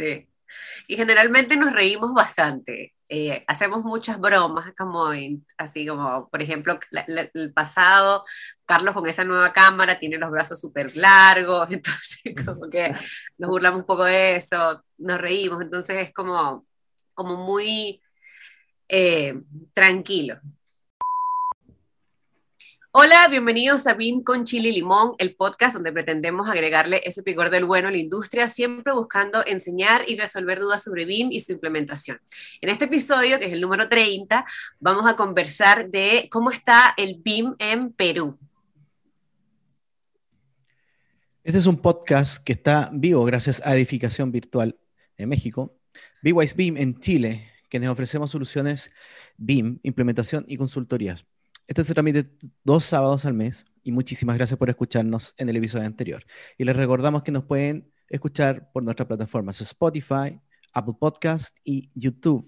Sí. Y generalmente nos reímos bastante. Eh, hacemos muchas bromas, como así como, por ejemplo, el pasado, Carlos con esa nueva cámara tiene los brazos súper largos, entonces como que nos burlamos un poco de eso, nos reímos, entonces es como, como muy eh, tranquilo. Hola, bienvenidos a BIM con Chile y Limón, el podcast donde pretendemos agregarle ese picor del bueno a la industria, siempre buscando enseñar y resolver dudas sobre BIM y su implementación. En este episodio, que es el número 30, vamos a conversar de cómo está el BIM en Perú. Este es un podcast que está vivo gracias a Edificación Virtual en México, BWise BIM en Chile, quienes ofrecemos soluciones BIM, implementación y consultorías. Este se transmite dos sábados al mes y muchísimas gracias por escucharnos en el episodio anterior. Y les recordamos que nos pueden escuchar por nuestras plataformas Spotify, Apple Podcast y YouTube.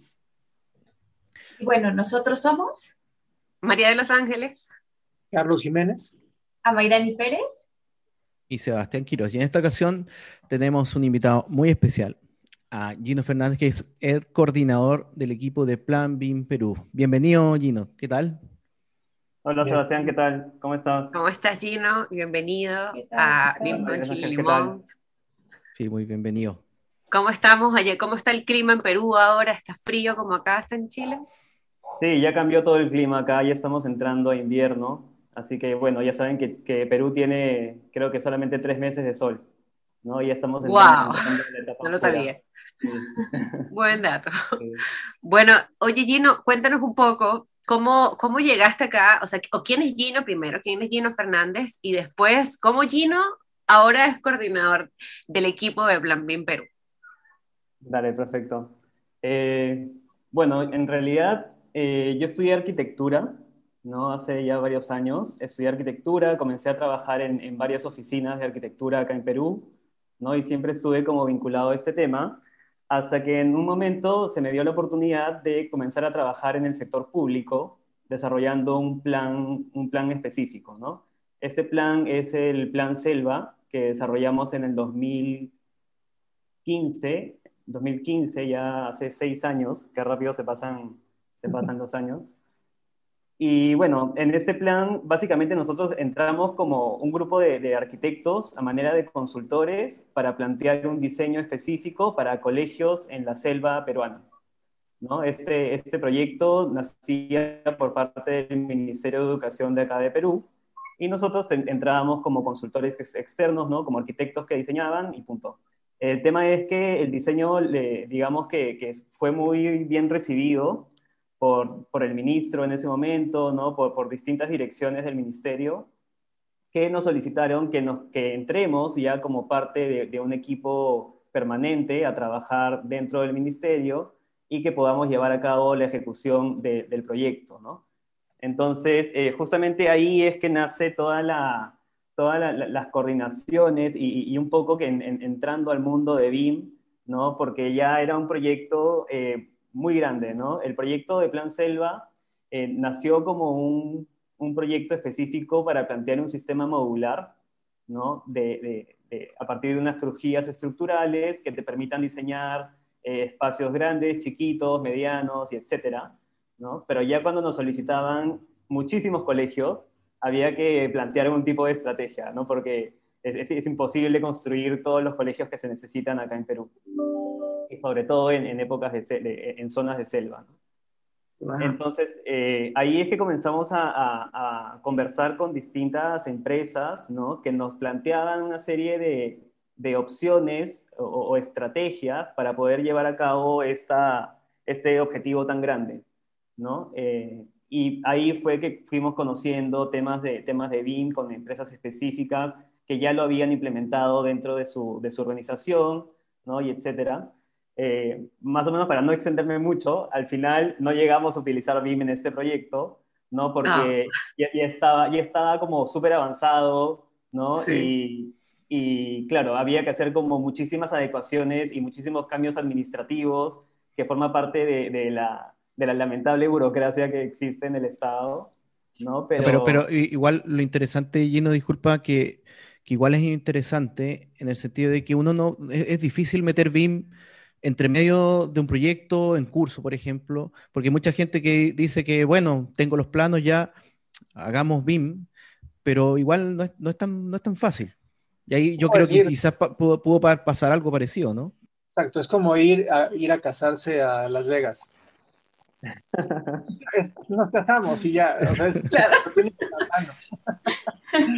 Y bueno, nosotros somos María de los Ángeles. Carlos Jiménez. Amairani Pérez. y Sebastián Quiroz. Y en esta ocasión tenemos un invitado muy especial, a Gino Fernández, que es el coordinador del equipo de Plan BIM Perú. Bienvenido, Gino. ¿Qué tal? Hola Bien. Sebastián, ¿qué tal? ¿Cómo estás? ¿Cómo estás, Gino? Bienvenido a ¿qué Limón. Sí, muy bienvenido. ¿Cómo estamos ayer? ¿Cómo está el clima en Perú ahora? ¿Está frío como acá está en Chile? Sí, ya cambió todo el clima acá, ya estamos entrando a invierno, así que bueno, ya saben que, que Perú tiene creo que solamente tres meses de sol, ¿no? Ya estamos Guau, entrando en la etapa No lo sabía. Sí. Buen dato. Sí. Bueno, oye Gino, cuéntanos un poco cómo, cómo llegaste acá, o sea, o quién es Gino primero, quién es Gino Fernández, y después cómo Gino ahora es coordinador del equipo de Plan BIM Perú. Dale, perfecto. Eh, bueno, en realidad eh, yo estudié arquitectura, ¿no? Hace ya varios años. Estudié arquitectura, comencé a trabajar en, en varias oficinas de arquitectura acá en Perú, ¿no? Y siempre estuve como vinculado a este tema, hasta que en un momento se me dio la oportunidad de comenzar a trabajar en el sector público, desarrollando un plan, un plan específico, ¿no? Este plan es el Plan Selva, que desarrollamos en el 2015, 2015, ya hace seis años, que rápido se pasan, se pasan los años. Y bueno, en este plan, básicamente nosotros entramos como un grupo de, arquitectos a manera de consultores para plantear un diseño específico para colegios en la selva peruana. ¿no? Este, este proyecto nacía por parte del Ministerio de Educación de acá de Perú y nosotros en- entrábamos como consultores ex- externos, ¿no? como arquitectos que diseñaban y punto. El tema es que el diseño, le- digamos que fue muy bien recibido por, por el ministro en ese momento, ¿no? por, por distintas direcciones del ministerio, que nos solicitaron que, nos, que entremos ya como parte de, de un equipo permanente a trabajar dentro del ministerio y que podamos llevar a cabo la ejecución de- del proyecto. ¿no? Entonces, eh, justamente ahí es que nace toda la, todas la- la- las coordinaciones y, y un poco que en- en- entrando al mundo de BIM, ¿no? porque ya era un proyecto eh, muy grande. ¿no? El proyecto de Plan Selva eh, nació como un, un proyecto específico para plantear un sistema modular ¿no? de, de- de- a partir de unas crujías estructurales que te permitan diseñar eh, espacios grandes, chiquitos, medianos y etcétera. ¿no? Pero ya cuando nos solicitaban muchísimos colegios, había que plantear un tipo de estrategia, ¿no? porque es, es- es imposible construir todos los colegios que se necesitan acá en Perú, y sobre todo en, en épocas de, de- en zonas de selva. ¿no? Entonces, eh, ahí es que comenzamos a, a- a conversar con distintas empresas, ¿no? Que nos planteaban una serie de, de opciones o, o estrategias para poder llevar a cabo esta, este objetivo tan grande, ¿no? Eh, y ahí fue que fuimos conociendo temas de, temas de BIM con empresas específicas que ya lo habían implementado dentro de su, de su organización, ¿no? Y etcétera. Eh, más o menos para no extenderme mucho, al final no llegamos a utilizar BIM en este proyecto, ¿no? Porque Ah. ya, ya estaba, ya estaba como súper avanzado, ¿no? Sí. Y, y, claro, había que hacer como muchísimas adecuaciones y muchísimos cambios administrativos que forma parte de, de la, de la lamentable burocracia que existe en el Estado, ¿no? Pero, Pero, pero igual lo interesante, Gino, disculpa, que, que igual es interesante en el sentido de que uno no, es, es difícil meter BIM entre medio de un proyecto, en curso, por ejemplo, porque hay mucha gente que dice que, bueno, tengo los planos ya, hagamos BIM, pero igual no es, no es tan, no es tan fácil. Y ahí yo ¿Cómo creo que decir? quizás pa- pudo, pudo pa- pasar algo parecido, ¿no? Exacto, es como ir a, ir a casarse a Las Vegas. Nos casamos y ya, o sea, es- Claro.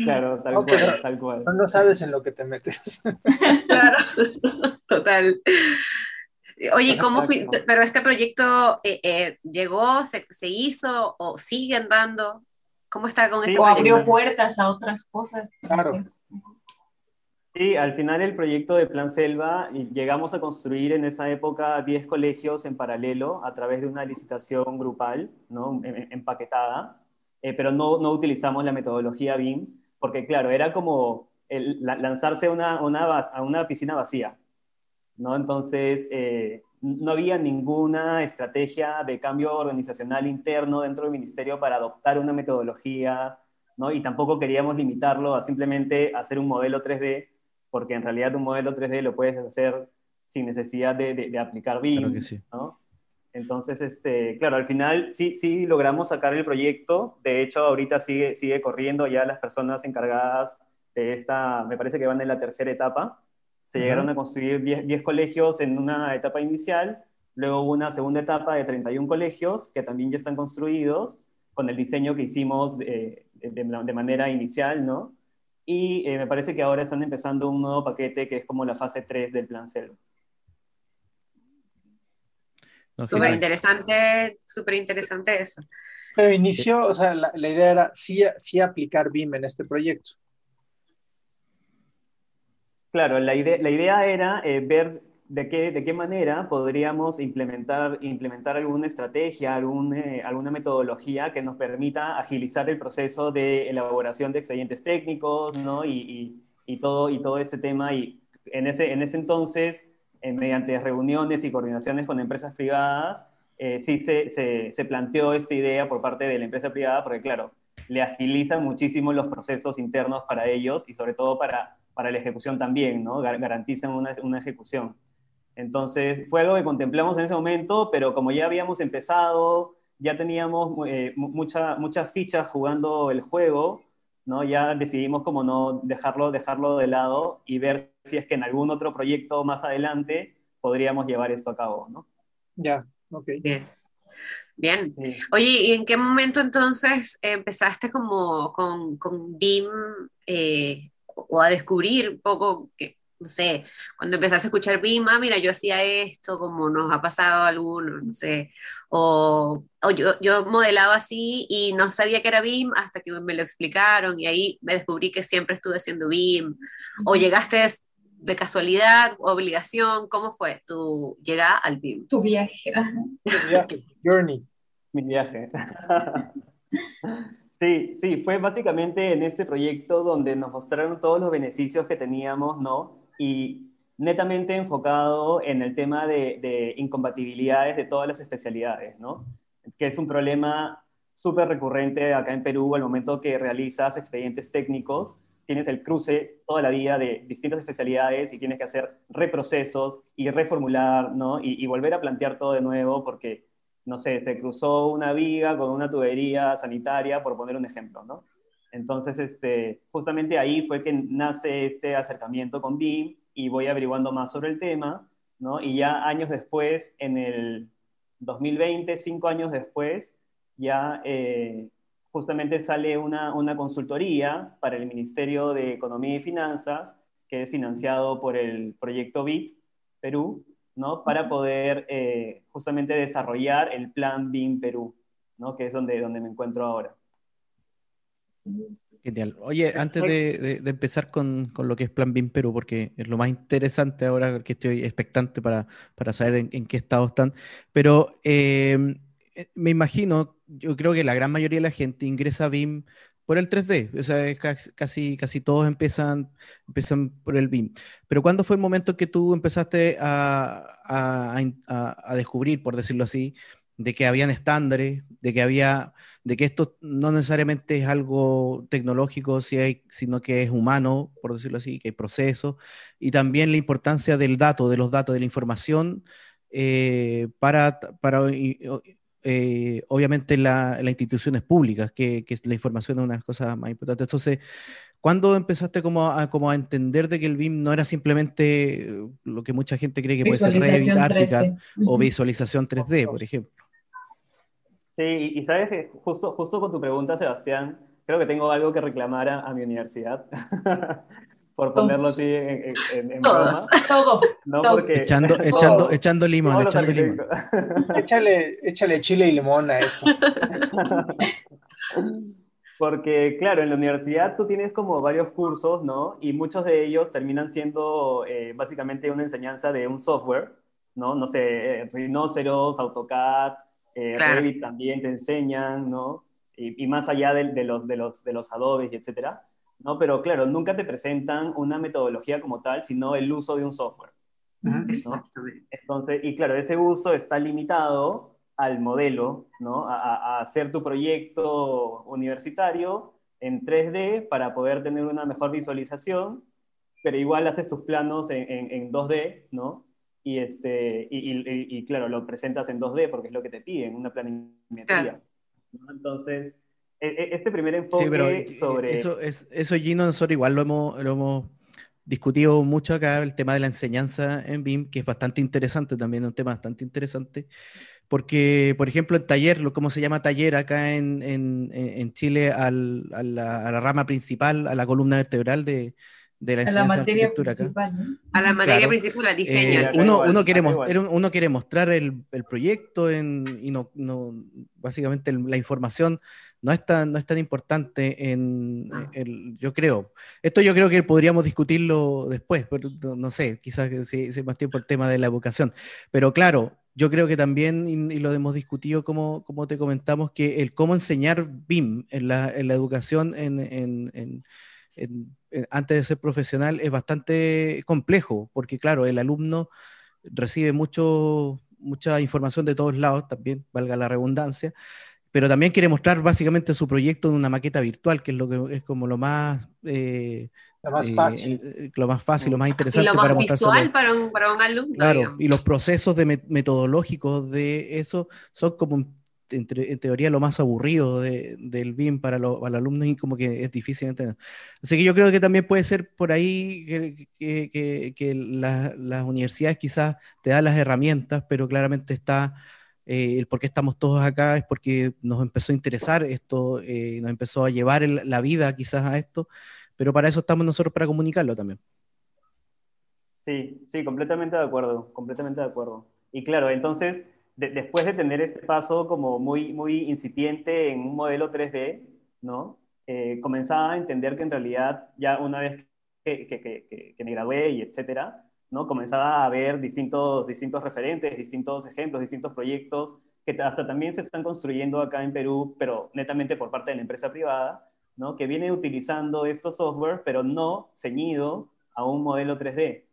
claro, tal Ok. cual, tal cual. No, no sabes en lo que te metes. Claro, total. Oye, ¿cómo fui? Pero este proyecto eh, eh, llegó, se, se hizo o sigue andando. ¿Cómo está con Sí. ese O abrió proyecto? puertas a otras cosas. no Claro. sé. Sí, al final el proyecto de Plan Selva llegamos a construir en esa época 10 colegios en paralelo a través de una licitación grupal, ¿no? Em- em- empaquetada, eh, pero no, no utilizamos la metodología BIM, porque claro, era como el- la- lanzarse a una, una a una piscina vacía, ¿no? Entonces, eh, no había ninguna estrategia de cambio organizacional interno dentro del ministerio para adoptar una metodología, ¿no? Y tampoco queríamos limitarlo a simplemente hacer un modelo 3D, porque en realidad un modelo 3D lo puedes hacer sin necesidad de, de- de aplicar BIM, Claro que sí. ¿no? Entonces, este, claro, al final sí, sí logramos sacar el proyecto. De hecho, ahorita sigue, sigue corriendo ya las personas encargadas de esta, me parece que van en la tercera etapa. Se Ujú. llegaron a construir 10, 10 colegios en una etapa inicial, luego hubo una segunda etapa de 31 colegios que también ya están construidos con el diseño que hicimos de, de- de manera inicial, ¿no? Y eh, me parece que ahora están empezando un nuevo paquete que es como la fase 3 del plan Selva. No, Súper interesante, súper interesante eso. Pero inició, o sea, la, la idea era sí, sí aplicar BIM en este proyecto. Claro, la idea, era eh, ver de qué, de qué manera podríamos implementar, implementar alguna estrategia, eh, alguna metodología que nos permita agilizar el proceso de elaboración de expedientes técnicos, ¿no? Y, y, y todo, y todo ese tema. Y en ese, en ese entonces, eh, mediante reuniones y coordinaciones con empresas privadas, sí se, se, se planteó esta idea por parte de la empresa privada, porque claro, le agilizan muchísimo los procesos internos para ellos y sobre todo para, para la ejecución también, ¿no? Gar- Garantizan una, una ejecución. Entonces, fue algo que contemplamos en ese momento, pero como ya habíamos empezado, ya teníamos eh, mu- mucha- muchas fichas jugando el juego, ¿no? Ya decidimos como no dejarlo, dejarlo de lado y ver si es que en algún otro proyecto más adelante podríamos llevar esto a cabo, ¿no? Ya, ok. Bien. Bien. Sí. Oye, ¿y en qué momento entonces empezaste como con, con BIM eh, o a descubrir un poco que, no sé, cuando empezaste a escuchar BIM, ah, mira, yo hacía esto, como nos ha pasado a algunos, no sé, o, o yo, yo modelaba así y no sabía que era BIM hasta que me lo explicaron y ahí me descubrí que siempre estuve haciendo BIM, o llegaste de casualidad, obligación, ¿cómo fue tu llegada al BIM? Tu viaje. ajá. Viaje, Journey. Mi viaje. Sí, sí, fue básicamente en este proyecto donde nos mostraron todos los beneficios que teníamos, ¿no? Y netamente enfocado en el tema de, de incompatibilidades de todas las especialidades, ¿no? Que es un problema súper recurrente acá en Perú al momento que realizas expedientes técnicos, tienes el cruce toda la vida de distintas especialidades y tienes que hacer reprocesos y reformular, ¿no? Y, y volver a plantear todo de nuevo porque no sé, se cruzó una viga con una tubería sanitaria, por poner un ejemplo, ¿no? Entonces, este, justamente ahí fue que nace este acercamiento con BIM y voy averiguando más sobre el tema, ¿no? Y ya años después, en el 2020, cinco años después, ya eh, justamente sale una, una consultoría para el Ministerio de Economía y Finanzas, que es financiado por el proyecto BIP Perú, ¿no? Para poder eh, justamente desarrollar el plan BIM Perú, ¿no? Que es donde, donde me encuentro ahora. Genial. Oye, antes de, de- de empezar con, con lo que es Plan BIM Perú, porque es lo más interesante ahora que estoy expectante para, para saber en, en qué estado están, pero eh, eh, me imagino, yo creo que la gran mayoría de la gente ingresa a BIM por el 3D, o sea, casi, casi todos empiezan, empiezan por el BIM. Pero ¿cuándo fue el momento en que tú empezaste a, a- a- a descubrir, por decirlo así, de que habían estándares, de que había de que esto no necesariamente es algo tecnológico, sino que es humano, por decirlo así, que hay procesos, y también la importancia del dato, de los datos, de la información, eh, para, para eh, obviamente la- las instituciones públicas, que, que la información es una de las cosas más importantes. Entonces, ¿cuándo empezaste como a, como a entender de que el BIM no era simplemente eh, lo que mucha gente cree que puede ser Revit, Visualización ArchiCAD 3D. o visualización 3D, por ejemplo? Sí, y y sabes que justo, justo con tu pregunta, Sebastián, creo que tengo algo que reclamar a, a mi universidad, por ponerlo así en, en, en- en Todos. broma, Todos. ¿no? Todos. Porque Echando, todos- echando, echando limón, todos echando limón. Échale, échale chile y limón a esto. Porque, claro, en la universidad tú tienes como varios cursos, ¿no? Y muchos de ellos terminan siendo eh, básicamente una enseñanza de un software, ¿no? No sé, eh, Rhinoceros, AutoCAD, eh, Claro. Revit también te enseñan, ¿no? Y, y más allá de, de los, de, los, de los Adobes y etcétera, ¿no? Pero claro, nunca te presentan una metodología como tal, sino el uso de un software. Exactamente. Entonces, y claro, ese uso está limitado al modelo, ¿no? A, a- hacer tu proyecto universitario en 3D para poder tener una mejor visualización, pero igual haces tus planos en, en- en 2D, ¿no? Y, este, y, y- y- claro, lo presentas en 2D porque es lo que te piden, una planimetría. Claro. ¿no? Entonces, este primer enfoque Sí, pero sobre... eso, es, eso, Gino, nosotros igual lo hemos, lo hemos discutido mucho acá, el tema de la enseñanza en BIM, que es bastante interesante también, un tema bastante interesante, porque, por ejemplo, en taller, lo cómo se llama taller acá en, en- en- en Chile, al- a, la, a la rama principal, a la columna vertebral de, de la A la enseñanza de materia arquitectura acá. principal, ¿no? A la materia Claro. principal, Eh, diseña. acá uno, uno quiere uno quiere mostrar el, el proyecto en- y no, no- básicamente el- la información no es tan, no es tan importante en, Ah. el- yo creo. Esto yo creo que podríamos discutirlo después, pero no, no sé, quizás si, si más tiempo el tema de la educación. Pero claro, yo creo que también, y, lo hemos discutido como, como te comentamos, que el cómo enseñar BIM en la, en la educación en- en- en- antes de ser profesional es bastante complejo, porque claro, el alumno recibe mucho, mucha información de todos lados, también valga la redundancia, pero también quiere mostrar básicamente su proyecto en una maqueta virtual, que es lo que es como lo más, eh, Lo más eh, fácil. eh, lo más fácil, lo más Y interesante lo para más mostrárselo. visual para un, para un alumno. Claro, digamos. y los procesos de met- metodológicos de eso son como en, teoría lo más aburrido de- del BIM para, los para los alumnos y como que es difícil entender. Así que yo creo que también puede ser por ahí que, la- las universidades quizás te dan las herramientas, pero claramente está eh, el por qué estamos todos acá es porque nos empezó a interesar esto, eh, nos empezó a llevar la vida quizás a esto, pero para eso estamos nosotros para comunicarlo también. Sí, sí, completamente de acuerdo, completamente de acuerdo. Y claro, entonces, de- después de tener este paso como muy, muy incipiente en un modelo 3D, ¿no? Eh, comenzaba a entender que en realidad ya una vez que- que- que me gradué y etcétera, ¿no? Comenzaba a ver distintos, distintos referentes, distintos ejemplos, distintos proyectos que hasta también se están construyendo acá en Perú, pero netamente por parte de la empresa privada, ¿no? Que viene utilizando estos software, pero no ceñido a un modelo 3D,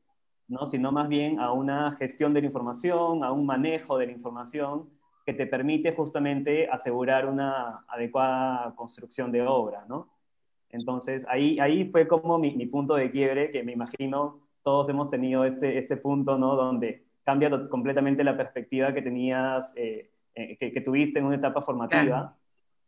¿no? sino más bien a una gestión de la información, a un manejo de la información que te permite justamente asegurar una adecuada construcción de obra. ¿no? Entonces, ahí, ahí fue como mi, mi punto de quiebre, que me imagino todos hemos tenido este, este punto, ¿no? Donde cambia completamente la perspectiva que tenías, eh, eh, que, que tuviste en una etapa formativa, Claro.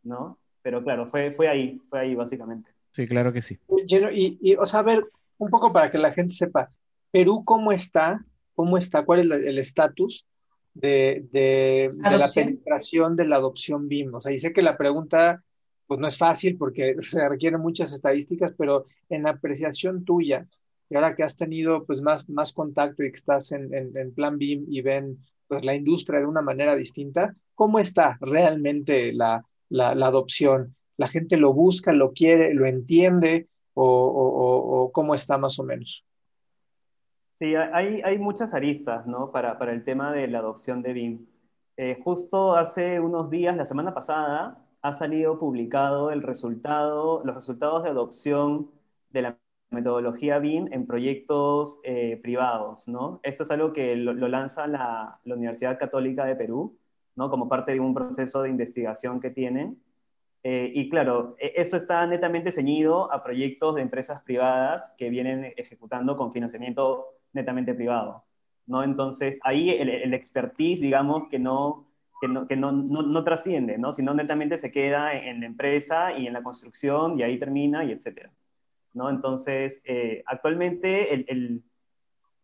¿no? Pero claro, fue, fue ahí, fue ahí básicamente. Sí, claro que sí. Lleno- y, y, o sea, a ver, un poco para que la gente sepa, Perú, ¿cómo está? ¿Cómo está? ¿Cuál es el estatus de, de- de la penetración de la adopción BIM? O sea, y sé que la pregunta, pues no es fácil porque se requieren muchas estadísticas, pero en apreciación tuya, y ahora que has tenido pues más, más contacto y que estás en, en, en plan BIM y ven pues la industria de una manera distinta, ¿cómo está realmente la, la, la adopción? la gente lo busca, lo quiere, lo entiende o, cómo está más o menos. Sí, hay, hay muchas aristas ¿no? para, para, el tema de la adopción de BIM. Eh, justo hace unos días, la semana pasada, ha salido publicado el resultado, los resultados de adopción de la metodología BIM en proyectos eh, privados, ¿no? Esto es algo que lo, lanza la, la, Universidad Católica de Perú, ¿no? Como parte de un proceso de investigación que tienen. Eh, y claro, e, esto está netamente ceñido a proyectos de empresas privadas que vienen ejecutando con financiamiento netamente privado, ¿no? Entonces, ahí el, el expertise, digamos, que no, que no, que no, no, trasciende, ¿no? Sino netamente se queda en, la empresa y en la construcción y ahí termina y etcétera. ¿no? Entonces, eh, actualmente el,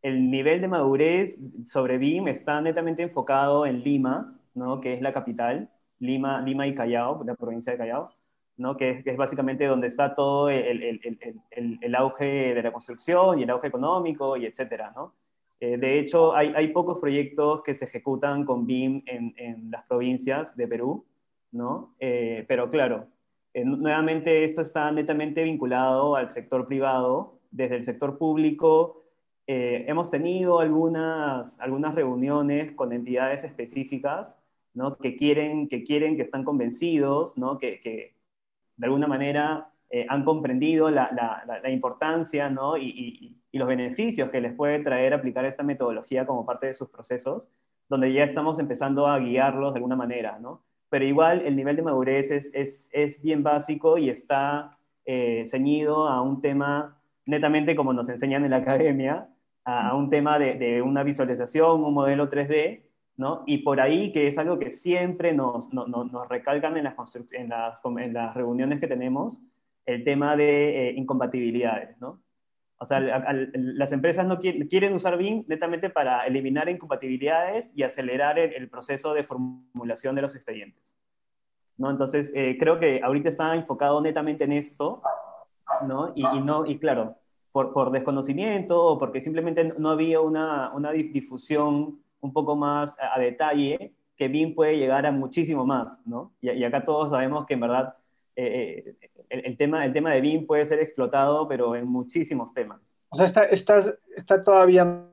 el, nivel de madurez sobre BIM está netamente enfocado en Lima, ¿no? Que es la capital, Lima, Lima y Callao, la provincia de Callao, ¿no? Que es, que es básicamente donde está todo el, el, auge de la construcción y el auge económico y etcétera, ¿no? Eh, de hecho, hay, hay, pocos proyectos que se ejecutan con BIM en, en las provincias de Perú, ¿no? Eh, pero claro, eh, nuevamente, esto está netamente vinculado al sector privado. Desde el sector público eh, hemos tenido algunas, algunas reuniones con entidades específicas ¿no? que, quieren, que quieren, que están convencidos, ¿no? que, que de alguna manera eh, han comprendido la, la, importancia ¿no? y, y, y, los beneficios que les puede traer aplicar esta metodología como parte de sus procesos, donde ya estamos empezando a guiarlos de alguna manera. ¿no? pero igual el nivel de madurez es, es, es bien básico y está eh, ceñido a un tema netamente como nos enseñan en la academia, a, un tema de, de, una visualización, un modelo 3D, ¿no? Y por ahí, que es algo que siempre nos, nos, nos recalcan en las, en, las, en las reuniones que tenemos, el tema de eh, incompatibilidades, ¿no? O sea, las empresas no quieren, usar BIM netamente para eliminar incompatibilidades y acelerar el, proceso de formulación de los expedientes. ¿no? Entonces, eh, creo que ahorita está enfocado netamente en esto, ¿no? Y, no, y claro, por, por, desconocimiento o porque simplemente no había una, una difusión un poco más a, detalle, que BIM puede llegar a muchísimo más, ¿no? Y, y acá todos sabemos que en verdad eh, eh, el, tema, el tema de BIM puede ser explotado, pero en muchísimos temas. O sea, está, está, está todavía...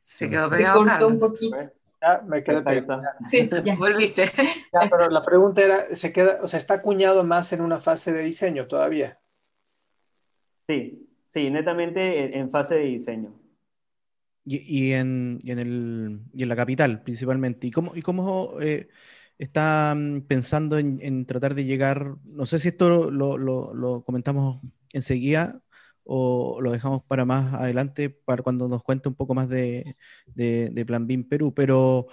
Se quedó pegado, Se cortó un poquito. Ya, me quedé pegado. Sí, ya volviste. Ya, pero la pregunta era, ¿se queda, o sea, está acuñado más en una fase de diseño todavía? Sí, sí, netamente en fase de diseño. Y, en, en, el, y en la capital principalmente. ¿Y cómo, y cómo eh, están pensando en, tratar de llegar, no sé si esto lo, lo, comentamos enseguida o lo dejamos para más adelante, para cuando nos cuente un poco más de, de, Plan BIM Perú, pero,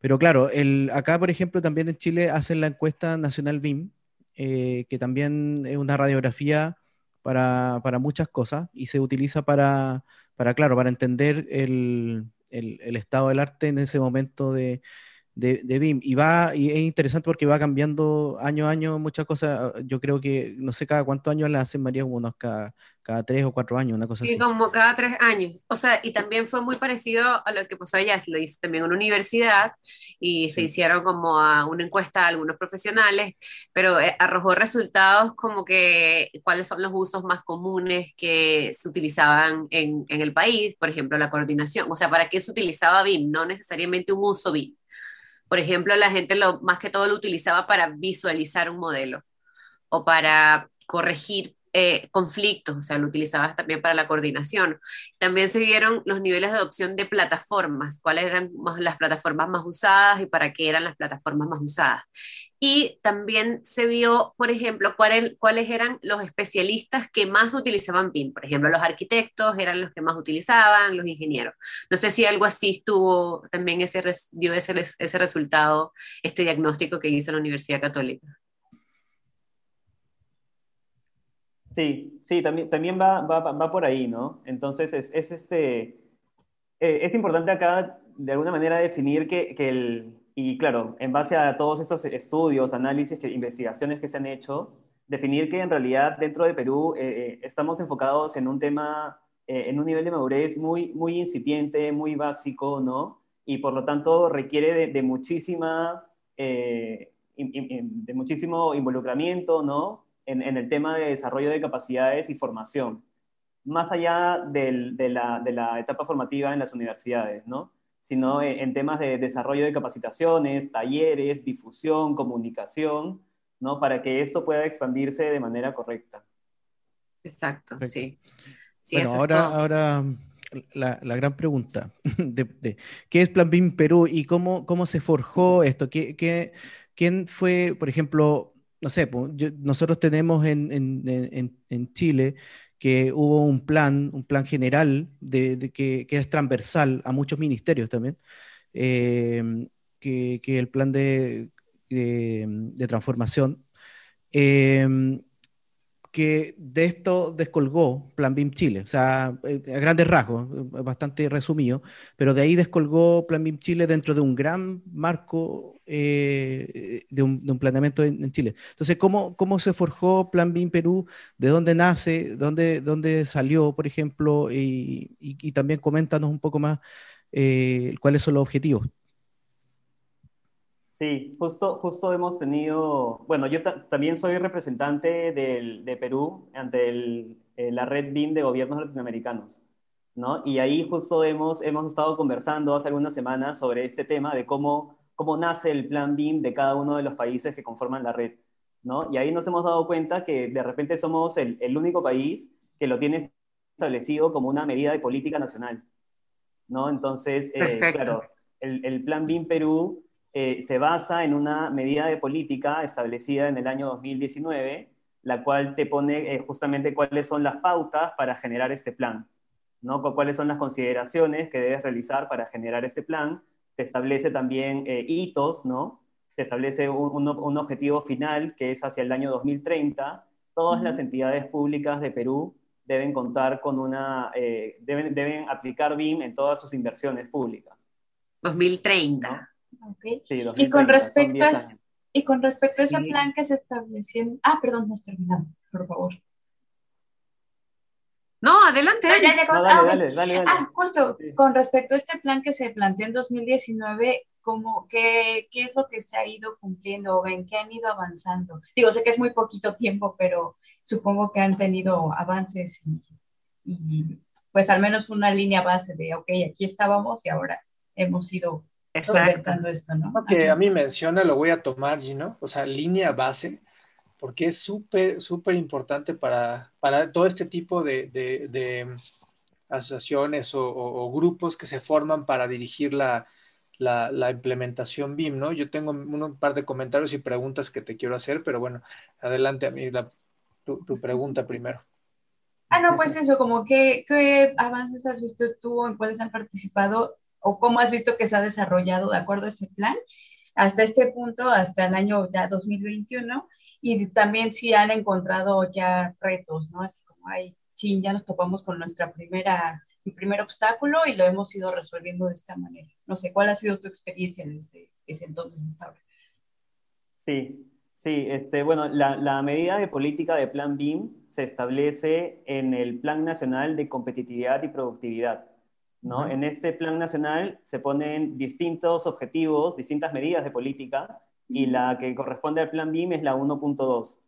pero claro, el, acá por ejemplo también en Chile hacen la encuesta nacional BIM, eh, que también es una radiografía para, para, muchas cosas y se utiliza para, para claro, para entender el, el, el estado del arte en ese momento de, de, BIM. Y va, y es interesante porque va cambiando año a año muchas cosas. Yo creo que, no sé cada cuántos años la hacen María, como unos cada, cada tres o cuatro años, una cosa sí, así. como cada tres años. O sea, y también fue muy parecido a lo que pasó allá, se lo hizo también en una universidad y se hicieron como a una encuesta a algunos profesionales, pero eh, arrojó resultados como que cuáles son los usos más comunes que se utilizaban en, en el país, por ejemplo, la coordinación, o sea, ¿para qué se utilizaba BIM? No necesariamente un uso BIM por ejemplo, la gente lo, más que todo lo utilizaba para visualizar un modelo o para corregir eh, conflictos, o sea, lo utilizabas también para la coordinación. También se vieron los niveles de adopción de plataformas, cuáles eran las plataformas más usadas y para qué eran las plataformas más usadas. Y también se vio, por ejemplo, cuáles eran los especialistas que más utilizaban BIM. Por ejemplo, los arquitectos eran los que más utilizaban, los ingenieros. No sé si algo así estuvo, también ese, dio ese, ese resultado, este diagnóstico que hizo la Universidad Católica. Sí, sí, también, también va, va, va por ahí, ¿no? Entonces, es, es este, eh, es importante acá, de alguna manera, definir que, que, el, y claro, en base a todos estos estudios, análisis, que, investigaciones que se han hecho, definir que en realidad dentro de Perú eh, eh, estamos enfocados en un tema, en un nivel de madurez muy, muy incipiente, muy básico, ¿no? Y por lo tanto requiere de, muchísima de muchísimo involucramiento, ¿no? En, el tema de desarrollo de capacidades y formación, más allá de, la, de, la, etapa formativa en las universidades, ¿no? Sino en, temas de desarrollo de capacitaciones, talleres, difusión, comunicación, ¿no? Para que esto pueda expandirse de manera correcta. Exacto, sí. bueno, ahora, ahora la, la, gran pregunta de, qué es Plan BIM Perú y cómo, cómo se forjó esto. ¿Qué, qué, quién fue, por ejemplo, no sé, nosotros tenemos en, en, en, Chile que hubo un plan, un plan general de, que, que, es transversal a muchos ministerios también, eh, que, que, el plan de, de transformación. Eh, que de esto descolgó Plan BIM Chile, o sea, eh, a grandes rasgos, eh, bastante resumido, pero de ahí descolgó Plan BIM Chile dentro de un gran marco eh, de, un, de, un, en, Chile. Entonces, ¿cómo, ¿cómo se forjó Plan BIM Perú? ¿De dónde nace? ¿Dónde, dónde salió, por ejemplo? Y, también coméntanos un poco más cuáles son los objetivos. Sí, justo, justo hemos tenido, bueno, yo también soy representante del, de Perú ante el, eh, la red BIM de gobiernos latinoamericanos, ¿no? Y ahí justo hemos, hemos estado conversando hace algunas semanas sobre este tema de cómo, cómo nace el plan BIM de cada uno de los países que conforman la red, ¿no? Y ahí nos hemos dado cuenta que de repente somos el, el único país que lo tiene establecido como una medida de política nacional, ¿no? Entonces, eh, claro, el, el plan BIM Perú eh, se basa en una medida de política establecida en el año 2019, la cual te pone eh, justamente cuáles son las pautas para generar este plan, ¿no? cuáles son las consideraciones que debes realizar para generar este plan. Te establece también eh, hitos, ¿no? te establece un, un, objetivo final que es hacia el año 2030. Todas las entidades públicas de Perú deben contar con una, deben, deben aplicar BIM en todas sus inversiones públicas. 2030 y, con respecto a, y con respecto a ese plan que se estableció... Ah, perdón, no has terminado, por favor. No, adelante. dale, dale, ah, justo, con respecto a este plan que se planteó en 2019, ¿cómo, qué, ¿qué es lo que se ha ido cumpliendo o en qué han ido avanzando? Digo, sé que es muy poquito tiempo, pero supongo que han tenido avances y, y pues al menos una línea base de, ok, aquí estábamos y ahora hemos ido Exacto. esto, ¿no? Lo que a mí menciona lo voy a tomar, ¿no? O sea, línea base, porque es súper, súper importante para, para todo este tipo de, de, asociaciones o, grupos que se forman para dirigir la, la, la, implementación BIM, ¿no? Yo tengo un par de comentarios y preguntas que te quiero hacer, pero bueno, adelante a mí tu, tu, pregunta primero. Ah, no, pues eso, como qué, qué avances has visto tú, en cuáles han participado o cómo has visto que se ha desarrollado de acuerdo a ese plan hasta este punto, hasta el año ya 2021, y también si han encontrado ya retos, ¿no? Así como, ay, sí, ya nos topamos con nuestra primera, mi primer obstáculo y lo hemos ido resolviendo de esta manera. No sé, ¿cuál ha sido tu experiencia desde ese entonces hasta ahora? Sí, sí, este, bueno, la, la medida de política de Plan BIM se establece en el Plan Nacional de Competitividad y Productividad ¿no? En este plan nacional se ponen distintos objetivos, distintas medidas de política, y la que corresponde al plan BIM es la 1.2.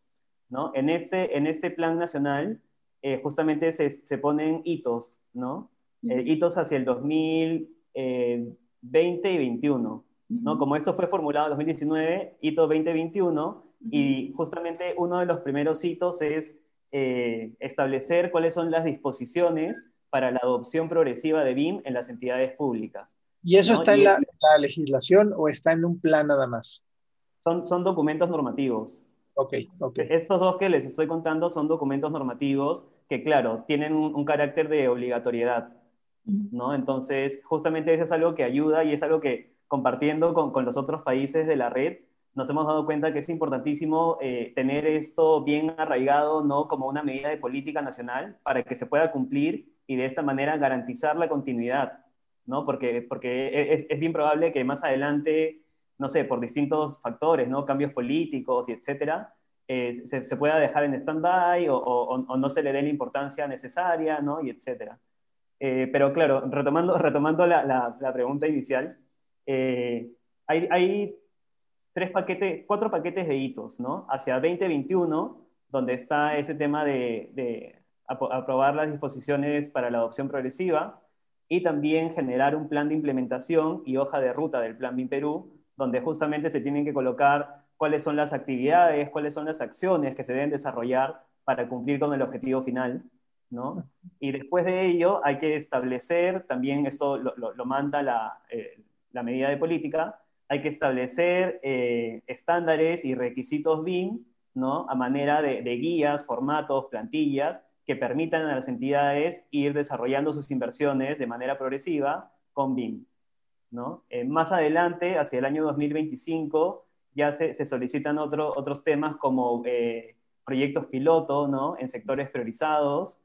¿no? En, este, en este plan nacional eh, justamente se, se, ponen hitos, ¿no? Eh, hitos hacia el 2020 eh, y 2021. ¿no? Como esto fue formulado en 2019, hito 2021, y justamente uno de los primeros hitos es establecer cuáles son las disposiciones para la adopción progresiva de BIM en las entidades públicas. ¿Y eso está en la, legislación o está en un plan nada más? Son, son documentos normativos. Ok, ok. Estos dos que les estoy contando son documentos normativos que, claro, tienen un, carácter de obligatoriedad, ¿no? Entonces, justamente eso es algo que ayuda y es algo que compartiendo con, con los otros países de la red, nos hemos dado cuenta que es importantísimo eh, tener esto bien arraigado, ¿no? Como una medida de política nacional para que se pueda cumplir y de esta manera garantizar la continuidad, ¿no? Porque, porque es, es bien probable que más adelante, no sé, por distintos factores, ¿no? Cambios políticos y etcétera, eh, se, se, pueda dejar en stand-by o, o, no se le dé la importancia necesaria, ¿no? Y etcétera. Eh, pero claro, retomando, retomando la, la, pregunta inicial, hay, hay tres paquetes, cuatro paquetes de hitos, ¿no? Hacia 2021, donde está ese tema de, de aprobar las disposiciones para la adopción progresiva y también generar un plan de implementación y hoja de ruta del Plan BIM Perú, donde justamente se tienen que colocar cuáles son las actividades, cuáles son las acciones que se deben desarrollar para cumplir con el objetivo final, ¿no? Y después de ello hay que establecer, también esto lo, manda la, eh, la medida de política, hay que establecer eh, estándares y requisitos BIM, ¿no? A manera de, guías, formatos, plantillas, que permitan a las entidades ir desarrollando sus inversiones de manera progresiva con BIM, ¿no? Eh, más adelante, hacia el año 2025, ya se, solicitan otros temas como eh, proyectos piloto, ¿no? En sectores priorizados,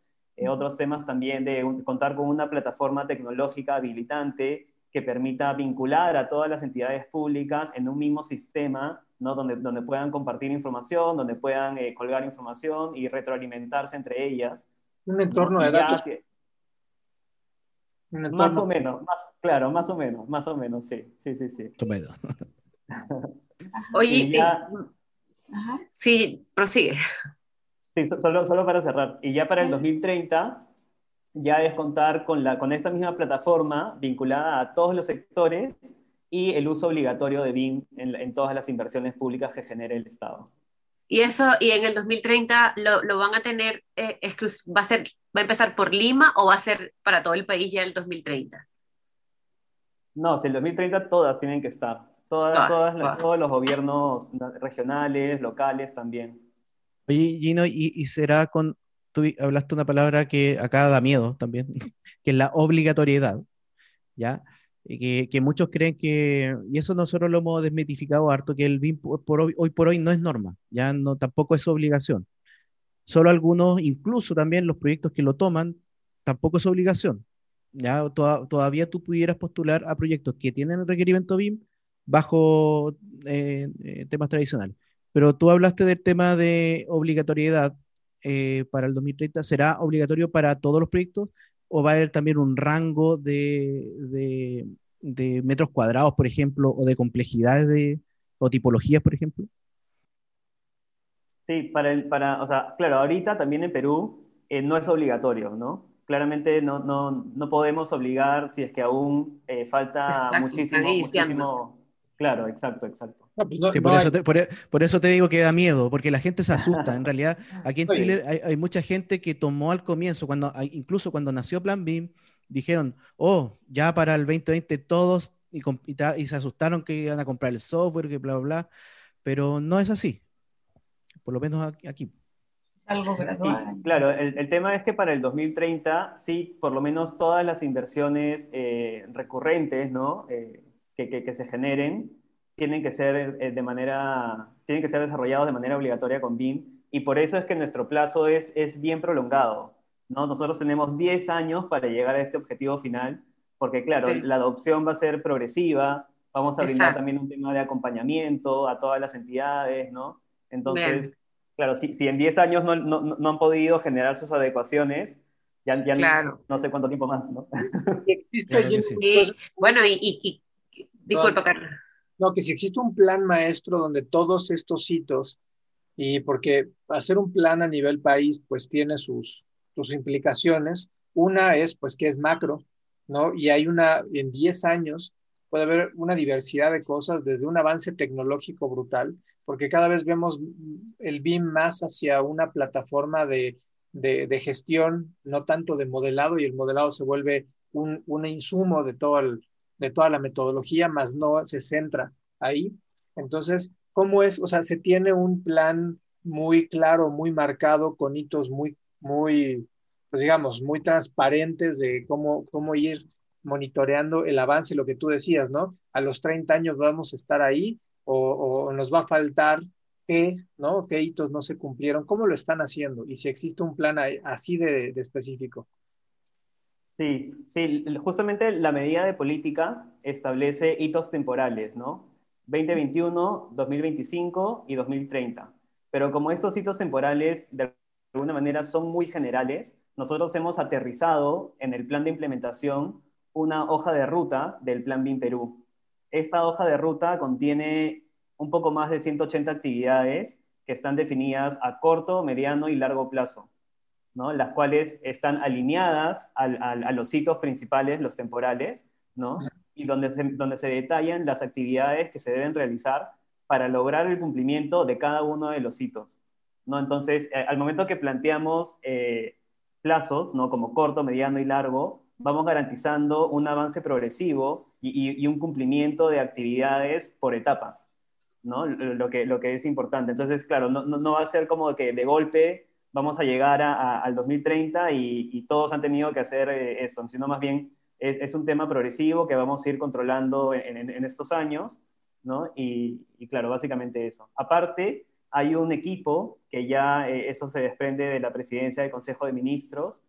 otros temas también de contar con una plataforma tecnológica habilitante que permita vincular a todas las entidades públicas en un mismo sistema, ¿no? donde, donde puedan compartir información, donde puedan eh, colgar información y retroalimentarse entre ellas. Un entorno de datos. Más o menos, más, claro, más o menos, más o menos, sí, sí, sí, sí. Oye, ya... sí, prosigue. Sí, solo, solo para cerrar. Y ya para el 2030 ya es contar con, la, con esta misma plataforma vinculada a todos los sectores y el uso obligatorio de BIM en, todas las inversiones públicas que genere el Estado. Y eso, y en el 2030 lo, lo van a tener, eh, va a ser, va a empezar por Lima o va a ser para todo el país ya el 2030? No, si el 2030 todas tienen que estar, todas, todas, todos los gobiernos regionales, locales también. Oye, Gino, ¿y, ¿y, será con tú hablaste una palabra que acá da miedo también, que es la obligatoriedad, ¿ya? Que, muchos creen que, y eso nosotros lo hemos desmitificado harto, que el BIM por, hoy, por hoy no es norma, ya no tampoco es obligación. Solo algunos, incluso también los proyectos que lo toman, tampoco es obligación. Ya todavía tú pudieras postular a proyectos que tienen el requerimiento BIM bajo eh, eh, temas tradicionales. Pero tú hablaste del tema de obligatoriedad eh, para el 2030 será obligatorio para todos los proyectos o va a haber también un rango de, de, metros cuadrados, por ejemplo, o de complejidades de, o tipologías, por ejemplo? Sí, para el, para, o sea, claro, ahorita también en Perú eh, no es obligatorio, ¿no? Claramente no, no, no, podemos obligar si es que aún eh, falta muchísimo, muchísimo. Claro, exacto, exacto. Pues sí, por, eso te, por, eso te, digo que da miedo, porque la gente se asusta. En realidad, aquí en Chile hay, mucha gente que tomó al comienzo, cuando, incluso cuando nació Plan BIM, dijeron, oh, ya para el 2020 todos, y, y, se asustaron que iban a comprar el software, que bla, bla, bla, pero no es así, por lo menos aquí. Algo gradual. claro, el, tema es que para el 2030, sí, por lo menos todas las inversiones eh, recurrentes, ¿no? Eh, que, que, que se generen, tienen que ser eh, de manera, tienen que ser desarrollados de manera obligatoria con BIM y por eso es que nuestro plazo es, es bien prolongado. ¿no? Nosotros tenemos 10 años para llegar a este objetivo final, porque claro, la adopción va a ser progresiva, vamos a brindar también un tema de acompañamiento a todas las entidades, ¿no? Entonces, claro, si, si, en 10 años no, no, no, han podido generar sus adecuaciones, ya, ya no, sé cuánto tiempo más, ¿no? Bueno, y, y, y disculpa, Carlos. No, que si existe un plan maestro donde todos estos hitos, y porque hacer un plan a nivel país, pues tiene sus, sus implicaciones. Una es, pues, que es macro, ¿no? Y hay una, en 10 años puede haber una diversidad de cosas, desde un avance tecnológico brutal, porque cada vez vemos el BIM más hacia una plataforma de, de, gestión, no tanto de modelado, y el modelado se vuelve un, un insumo de todo el, de toda la metodología, más no se centra ahí. Entonces, ¿cómo es? O sea, se tiene un plan muy claro, muy marcado, con hitos muy, muy, pues digamos, muy transparentes de cómo, cómo ir monitoreando el avance, lo que tú decías, ¿no? A los 30 años vamos a estar ahí o, nos va a faltar qué, ¿no? ¿Qué hitos no se cumplieron? ¿Cómo lo están haciendo? Y si existe un plan así de específico. Sí, sí, justamente la medida de política establece hitos temporales, ¿no? 2021, 2025 y 2030. Pero como estos hitos temporales de alguna manera son muy generales, nosotros hemos aterrizado en el plan de implementación una hoja de ruta del Plan BIM Perú. Esta hoja de ruta contiene un poco más de 180 actividades que están definidas a corto, mediano y largo plazo, ¿no? las cuales están alineadas a los hitos principales, los temporales, ¿no? y donde se, donde se detallan las actividades que se deben realizar para lograr el cumplimiento de cada uno de los hitos. ¿no? Entonces, eh, al momento que planteamos eh, plazos, ¿no? como corto, mediano y largo, vamos garantizando un avance progresivo y, un cumplimiento de actividades por etapas, ¿no? Lo que, lo que es importante. Entonces, claro, no, no, va a ser como que de golpe vamos a llegar al 2030 y, todos han tenido que hacer eh, esto, sino más bien es, es, un tema progresivo que vamos a ir controlando en, en, estos años, ¿no? Y, y, claro, básicamente eso. Aparte, hay un equipo que ya eh, eso se desprende de la presidencia del Consejo de Ministros,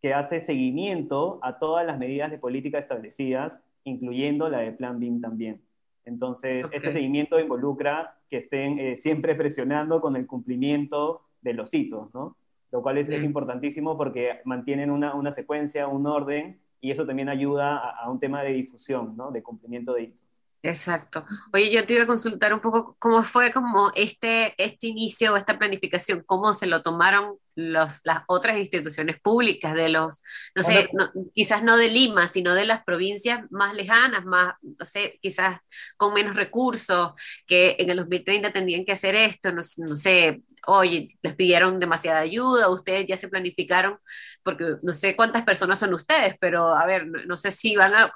que hace seguimiento a todas las medidas de política establecidas, incluyendo la de Plan BIM también. Entonces, este seguimiento involucra que estén eh, siempre presionando con el cumplimiento de los hitos, ¿no? Lo cual es, es importantísimo porque mantienen una, una, secuencia, un orden, y eso también ayuda a, a un tema de difusión, ¿no? De cumplimiento de hitos. Exacto. Oye, yo te iba a consultar un poco cómo fue como este, este inicio o esta planificación, cómo se lo tomaron los, las otras instituciones públicas de los, no sé, quizás no de Lima, sino de las provincias más lejanas, más, no sé, quizás con menos recursos, que en el 2030 tendrían que hacer esto, no, no sé, oye, les pidieron demasiada ayuda, ustedes ya se planificaron, porque no sé cuántas personas son ustedes, pero a ver, no, sé si van a,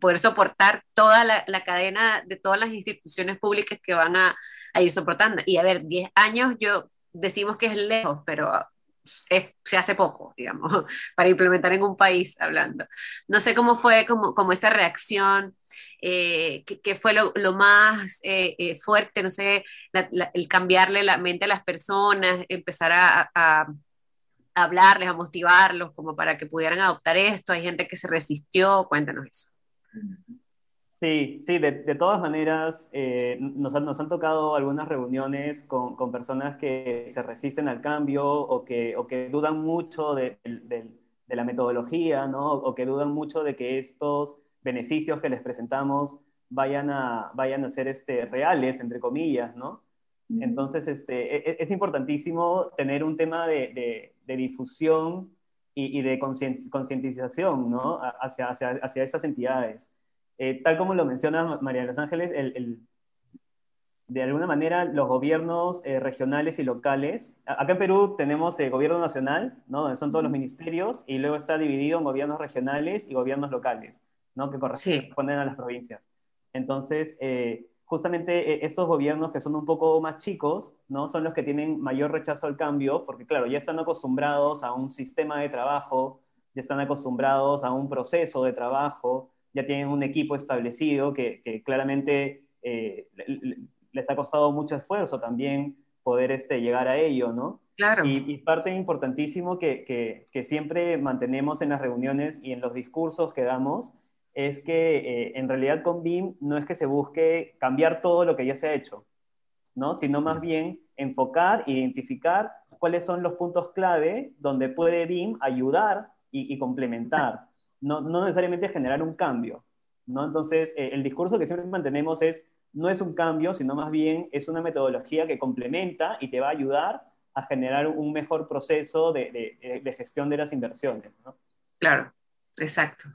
poder soportar toda la, la, cadena de todas las instituciones públicas que van a, a ir soportando. Y a ver, 10 años yo decimos que es lejos, pero se hace poco, digamos, para implementar en un país hablando. No sé cómo fue como, como esta reacción, eh, que, fue lo, más eh, eh, fuerte, no sé, el cambiarle la mente a las personas, empezar a, hablarles, a motivarlos como para que pudieran adoptar esto. Hay gente que se resistió, cuéntanos eso. Sí, sí, de, de todas maneras, eh, nos, nos, han tocado algunas reuniones con, con, personas que se resisten al cambio o que, o que dudan mucho de, de, de, la metodología, ¿no? O que dudan mucho de que estos beneficios que les presentamos vayan a, vayan a ser este, reales, entre comillas, ¿no? Entonces, este, es, e, es, importantísimo tener un tema de, difusión y, y de concientización, ¿no? Hacia, hacia, hacia estas entidades. Eh, tal como lo menciona María Los Ángeles, de alguna manera los gobiernos eh, regionales y locales, acá en Perú tenemos el gobierno nacional, ¿no? donde son todos los ministerios, y luego está dividido en gobiernos regionales y gobiernos locales, ¿no? que corresponden a las provincias. Entonces, eh, justamente estos gobiernos que son un poco más chicos, ¿no? Son los que tienen mayor rechazo al cambio, porque claro, ya están acostumbrados a un sistema de trabajo, ya están acostumbrados a un proceso de trabajo, ya tienen un equipo establecido que, claramente eh, les ha costado mucho esfuerzo también poder este, llegar a ello, ¿no? Claro. Y, parte importantísimo que, que, siempre mantenemos en las reuniones y en los discursos que damos es que eh, en realidad con BIM no es que se busque cambiar todo lo que ya se ha hecho, ¿no? Sino más bien enfocar, identificar cuáles son los puntos clave donde puede BIM ayudar y, y complementar no, necesariamente generar un cambio. ¿no? Entonces, eh, el discurso que siempre mantenemos es, no es un cambio, sino más bien es una metodología que complementa y te va a ayudar a generar un mejor proceso de, de gestión de las inversiones. ¿no? Claro, exacto.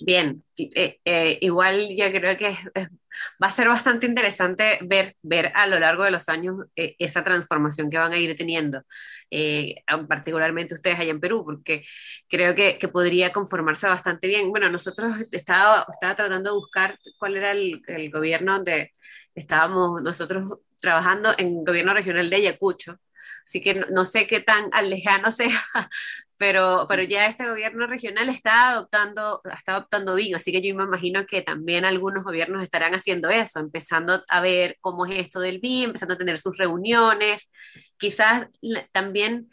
Bien, eh, eh, igual yo creo que va a ser bastante interesante ver, ver a lo largo de los años eh, esa transformación que van a ir teniendo, particularmente ustedes allá en Perú, porque creo que, que, podría conformarse bastante bien. Bueno, nosotros estaba, estaba tratando de buscar cuál era el, el gobierno donde estábamos nosotros trabajando en gobierno regional de Ayacucho, así que no, no, sé qué tan lejano sea pero, pero ya este gobierno regional está adoptando, está adoptando BIM, así que yo me imagino que también algunos gobiernos estarán haciendo eso, empezando a ver cómo es esto del BIM, empezando a tener sus reuniones, quizás también,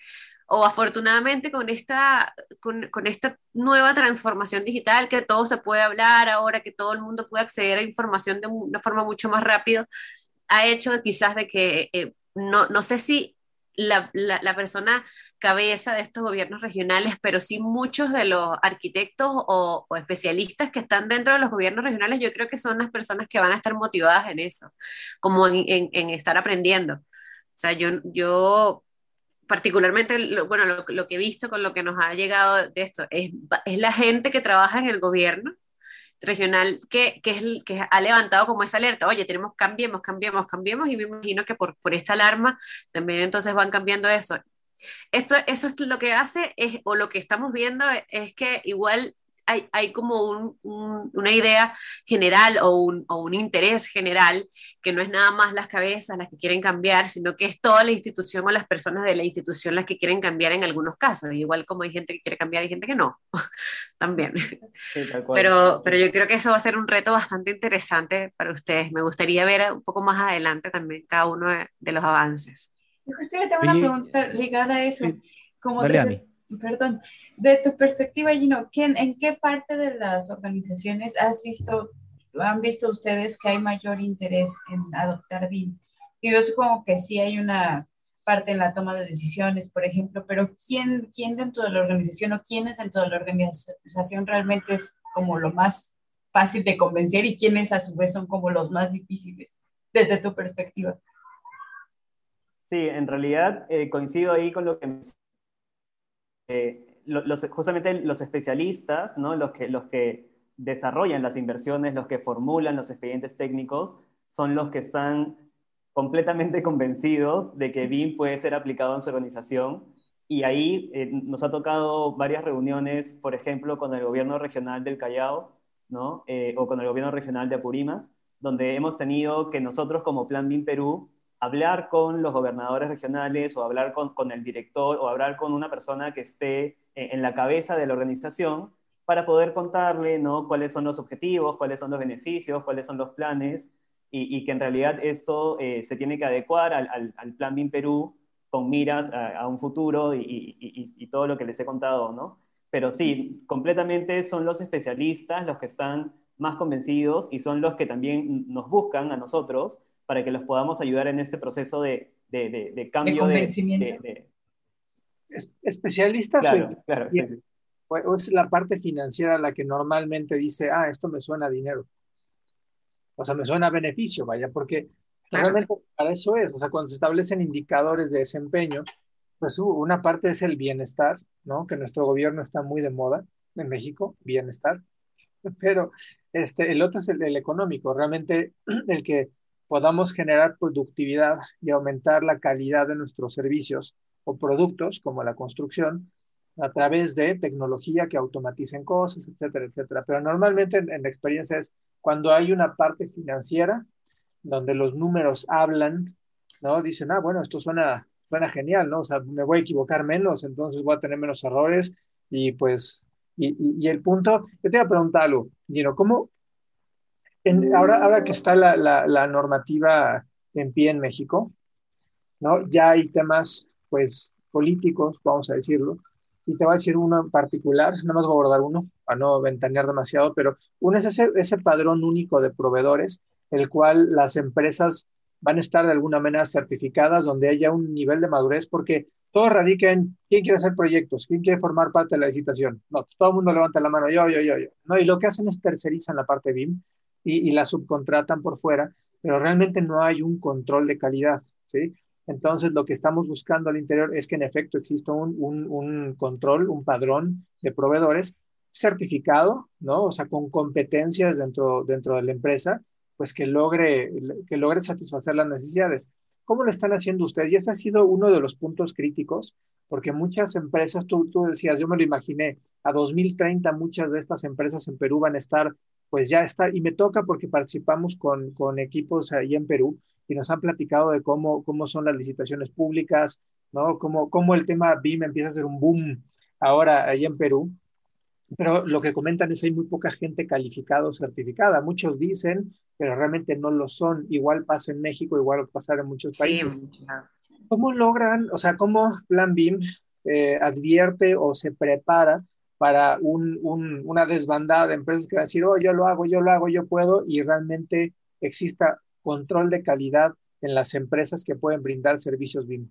o afortunadamente con esta, con, con, esta nueva transformación digital, que todo se puede hablar ahora, que todo el mundo puede acceder a información de una forma mucho más rápido, ha hecho quizás de que, eh, no, no sé si la, la, la persona cabeza de estos gobiernos regionales, pero sí muchos de los arquitectos o, especialistas que están dentro de los gobiernos regionales, yo creo que son las personas que van a estar motivadas en eso, como en, estar aprendiendo. O sea, yo, yo particularmente, bueno, lo, que he visto con lo que nos ha llegado de esto, es, es la gente que trabaja en el gobierno regional que, que, es, que ha levantado como esa alerta, oye, tenemos, cambiemos, cambiemos, cambiemos, y me imagino que por, por esta alarma también entonces van cambiando eso. Esto, eso es lo que hace, es, o lo que estamos viendo es que igual hay, como una idea general o un, interés general que no es nada más las cabezas las que quieren cambiar, sino que es toda la institución o las personas de la institución las que quieren cambiar en algunos casos. Igual como hay gente que quiere cambiar, hay gente que no, también. pero, pero yo creo que eso va a ser un reto bastante interesante para ustedes. Me gustaría ver un poco más adelante también cada uno de, los avances. Justo yo tengo una pregunta ligada a eso. Como perdón, de tu perspectiva, Gino, ¿en qué parte de las organizaciones has visto, han visto ustedes que hay mayor interés en adoptar BIM? yo supongo que sí hay una parte en la toma de decisiones, por ejemplo, pero ¿quién, quién dentro de la organización o quiénes dentro de la organización realmente es como lo más fácil de convencer y quiénes a su vez son como los más difíciles desde tu perspectiva? Sí, en realidad eh, coincido ahí con lo que eh, los, justamente los especialistas, ¿no? los, que, los que desarrollan las inversiones, los que formulan los expedientes técnicos, son los que están completamente convencidos de que BIM puede ser aplicado en su organización. Y ahí eh, nos ha tocado varias reuniones, por ejemplo, con el gobierno regional del Callao, ¿no? Eh, o con el gobierno regional de Apurímac, donde hemos tenido que nosotros como Plan BIM Perú hablar con los gobernadores regionales o hablar con, el director o hablar con una persona que esté en, la cabeza de la organización para poder contarle ¿no? cuáles son los objetivos, cuáles son los beneficios, cuáles son los planes y, que en realidad esto eh, se tiene que adecuar al, al, Plan BIM Perú con miras a, un futuro y, y, todo lo que les he contado, ¿no? Pero sí, completamente son los especialistas los que están más convencidos y son los que también nos buscan a nosotros para que los podamos ayudar en este proceso de, de, de, cambio. De convencimiento. Especialistas. Claro, claro, sí, Es la parte financiera la que normalmente dice, ah, esto me suena a dinero. O sea, me suena a beneficio, vaya, porque realmente para eso es. O sea, cuando se establecen indicadores de desempeño, pues una parte es el bienestar, ¿no? Que nuestro gobierno está muy de moda en México, bienestar. Pero este, el otro es el, el económico, realmente el que podamos generar productividad y aumentar la calidad de nuestros servicios o productos como la construcción a través de tecnología que automaticen cosas, etcétera, etcétera. Pero normalmente en, la experiencia es cuando hay una parte financiera donde los números hablan, ¿no? Dicen, ah, bueno, esto suena, suena genial, ¿no? O sea, me voy a equivocar menos, entonces voy a tener menos errores y pues, y, y, el punto, yo te voy a preguntar algo, Gino, ¿cómo, ahora, ahora que está la, la, normativa en pie en México, ¿no? Ya hay temas, pues, políticos, vamos a decirlo, y te voy a decir uno en particular, nada más voy a abordar uno, para no ventanear demasiado, pero uno es ese, ese padrón único de proveedores, el cual las empresas van a estar de alguna manera certificadas, donde haya un nivel de madurez, porque todo radica en quién quiere hacer proyectos, quién quiere formar parte de la licitación. No, todo el mundo levanta la mano, yo, yo, yo, yo. No, y lo que hacen es tercerizan la parte BIM y, la subcontratan por fuera, pero realmente no hay un control de calidad, ¿sí? Entonces, lo que estamos buscando al interior es que en efecto exista un, un, control, un padrón de proveedores certificado, ¿no? O sea, con competencias dentro, dentro de la empresa, pues que logre, que logre satisfacer las necesidades. ¿Cómo lo están haciendo ustedes? Y este ha sido uno de los puntos críticos, porque muchas empresas, tú, tú decías, yo me lo imaginé, a 2030 muchas de estas empresas en Perú van a estar pues ya está, y me toca porque participamos con, con equipos ahí en Perú y nos han platicado de cómo, cómo son las licitaciones públicas, ¿no? Cómo, cómo el tema BIM empieza a ser un boom ahora ahí en Perú. Pero lo que comentan es que hay muy poca gente calificada o certificada. Muchos dicen, pero realmente no lo son. Igual pasa en México, igual pasar en muchos países. ¿Cómo logran, o sea, cómo Plan BIM eh, advierte o se prepara para una desbandada de empresas que van a decir, oh, yo lo hago, yo lo hago, yo puedo, y realmente exista control de calidad en las empresas que pueden brindar servicios BIM.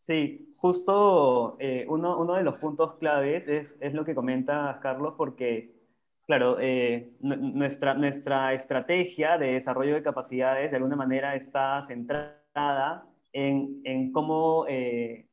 Sí, justo eh, uno, de los puntos claves es, es, lo que comenta Carlos, porque, claro, eh, nuestra, nuestra estrategia de desarrollo de capacidades de alguna manera está centrada en, en cómo eh,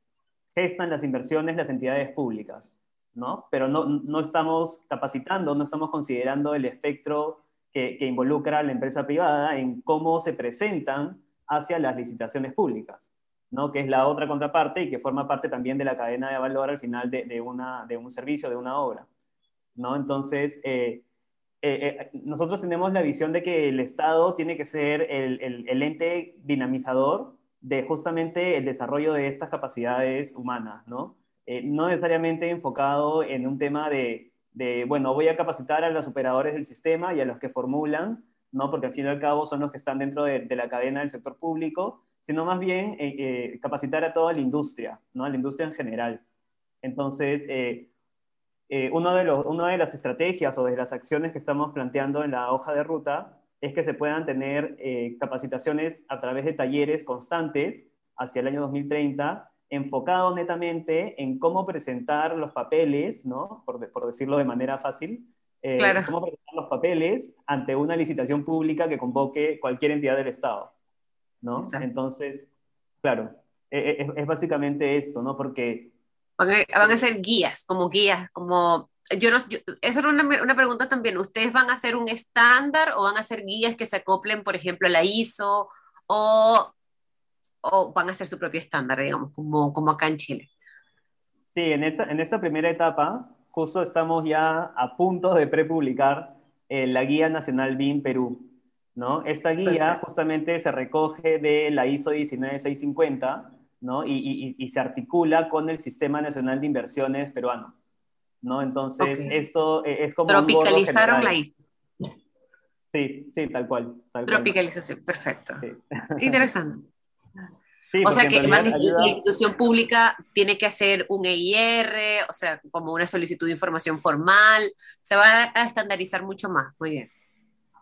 gestan las inversiones las entidades públicas, ¿no? Pero no, no, estamos capacitando, no estamos considerando el espectro que, que involucra a la empresa privada en cómo se presentan hacia las licitaciones públicas. ¿no? que es la otra contraparte y que forma parte también de la cadena de valor al final de, una, de un servicio, de una obra. ¿no? Entonces, eh, eh, eh, nosotros tenemos la visión de que el Estado tiene que ser el, el, ente dinamizador de justamente el desarrollo de estas capacidades humanas, ¿no? No necesariamente enfocado en un tema de, bueno, voy a capacitar a los operadores del sistema y a los que formulan, ¿no? porque al fin y al cabo son los que están dentro de, la cadena del sector público, sino más bien eh, eh, capacitar a toda la industria, ¿no? a la industria en general. Entonces, eh, uno de los, una de las estrategias o de las acciones que estamos planteando en la hoja de ruta es que se puedan tener capacitaciones a través de talleres constantes hacia el año 2030, enfocado netamente en cómo presentar los papeles, ¿no? por, por decirlo de manera fácil, claro. cómo presentar los papeles ante una licitación pública que convoque cualquier entidad del Estado. ¿no? Entonces, claro, e, e, es, básicamente esto, ¿no? Porque... Van a, ser guías, como guías, como... Yo no, eso era una, una, pregunta también. ¿Ustedes van a hacer un estándar o van a ser guías que se acoplen, por ejemplo, a la ISO o, o van a hacer su propio estándar, digamos, como, como acá en Chile? Sí, en esta, en esta primera etapa, justo estamos ya a punto de prepublicar eh, la Guía Nacional BIM Perú. ¿no? Esta guía justamente se recoge de la ISO 19650, ¿no? Y, y, se articula con el Sistema Nacional de Inversiones peruano, ¿no? Entonces, esto e, es como Tropicalizaron la ISO. Sí, sí, tal cual. Tropicalización, perfecto. Interesante. O sea que la institución pública tiene que hacer un EIR, o sea, como una solicitud de información formal, se va a estandarizar mucho más. Muy bien.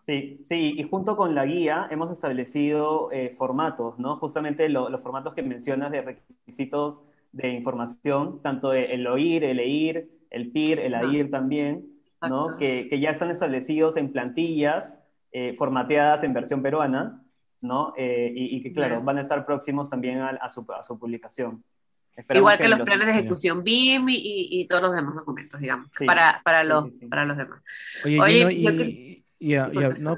Sí, sí, y junto con la guía hemos establecido eh, formatos, ¿no? Justamente los formatos que mencionas de requisitos de información, tanto el OIR, el EIR, el PIR, el AIR también, ¿no? Que, que, ya están establecidos en plantillas eh, formateadas en versión peruana, ¿no? Eh, y, que, claro, van a estar próximos también a, su, a su, publicación. Igual que, los planes de ejecución BIM y, y, todos los demás documentos, digamos, para, para, los, para los demás. Oye, y, no,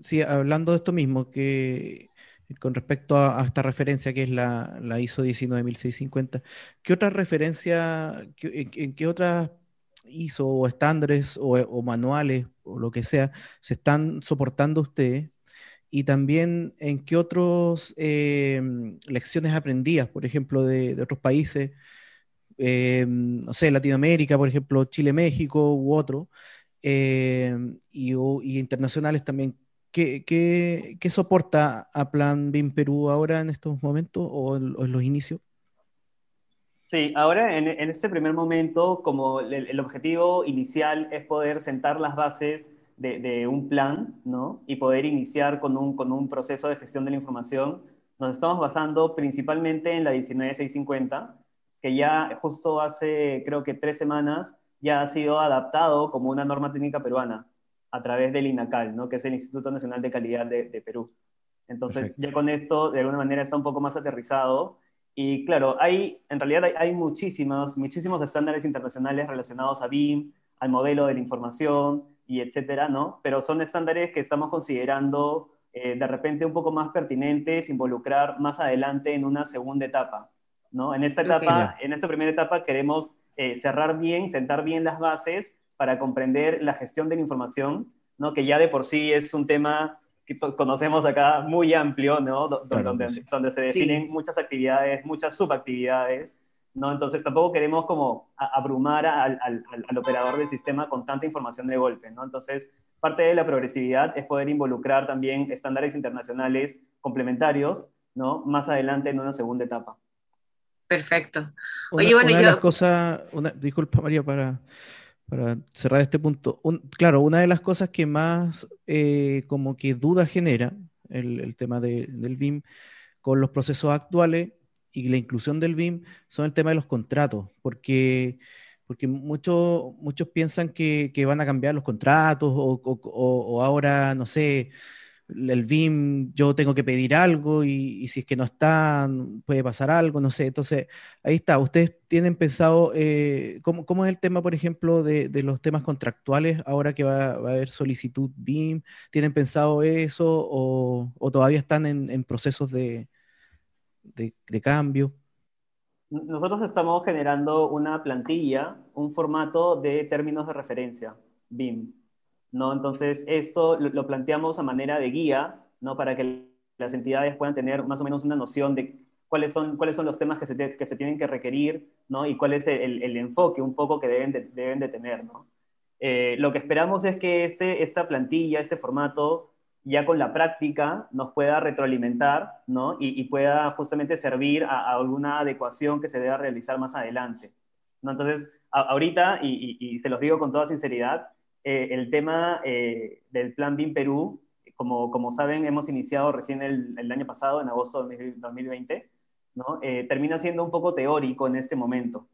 sí, hablando de esto mismo, que con respecto a, esta referencia que es la, la, ISO 19650, ¿qué otra referencia, en, qué otras ISO o estándares o, manuales o lo que sea se están soportando ustedes? Y también en qué otras em, lecciones aprendidas, por ejemplo, de, otros países, em, no sé, Latinoamérica, por ejemplo, Chile, México u otro, eh, y, internacionales también. ¿Qué, qué, qué soporta a Plan BIM Perú ahora en estos momentos o en, los inicios? Sí, ahora en, en, este primer momento, como el, objetivo inicial es poder sentar las bases de, de, un plan, ¿no? Y poder iniciar con un, con un proceso de gestión de la información, nos estamos basando principalmente en la 19650, que ya justo hace, creo que tres semanas, ya ha sido adaptado como una norma técnica peruana a través del INACAL, ¿no? que es el Instituto Nacional de Calidad de, Perú. Entonces, ya con esto, de alguna manera, está un poco más aterrizado. Y claro, hay, en realidad hay, muchísimos, muchísimos estándares internacionales relacionados a BIM, al modelo de la información y etcétera, ¿no? Pero son estándares que estamos considerando eh, de repente un poco más pertinentes, involucrar más adelante en una segunda etapa, ¿no? En esta etapa, en esta primera etapa queremos eh, cerrar bien, sentar bien las bases para comprender la gestión de la información, ¿no? que ya de por sí es un tema que conocemos acá muy amplio, ¿no? donde, donde, se definen muchas actividades, muchas subactividades, ¿no? Entonces tampoco queremos como abrumar al, al, al, operador del sistema con tanta información de golpe, ¿no? Entonces, parte de la progresividad es poder involucrar también estándares internacionales complementarios, ¿no? Más adelante en una segunda etapa. Perfecto. Oye, una, de las cosas, disculpa María, para, para cerrar este punto. claro, una de las cosas que más eh, como que duda genera el, tema del BIM con los procesos actuales y la inclusión del BIM son el tema de los contratos, porque, porque muchos, muchos piensan que, que van a cambiar los contratos o, o, o ahora, no sé, el BIM yo tengo que pedir algo y, si es que no está, puede pasar algo, no sé. Entonces, ahí está. ¿Ustedes tienen pensado eh, ¿cómo, es el tema, por ejemplo, de, los temas contractuales ahora que va, a haber solicitud BIM? ¿Tienen pensado eso o, todavía están en, procesos de, de, cambio? Nosotros estamos generando una plantilla, un formato de términos de referencia, BIM. ¿no? Entonces, esto lo, planteamos a manera de guía, ¿no? Para que las entidades puedan tener más o menos una noción de cuáles son, cuáles son los temas que se, que se tienen que requerir, ¿no? Y cuál es el, el, enfoque un poco que deben de, deben de tener, ¿no? Eh, lo que esperamos es que este, esta plantilla, este formato, ya con la práctica nos pueda retroalimentar, ¿no? Y, y pueda justamente servir a, alguna adecuación que se deba realizar más adelante, ¿no? Entonces, ahorita, y, y, y se los digo con toda sinceridad, eh, el tema eh, del Plan BIM Perú, como, como saben, hemos iniciado recién el, el año pasado, en agosto de 2020, ¿no? Eh, termina siendo un poco teórico en este momento.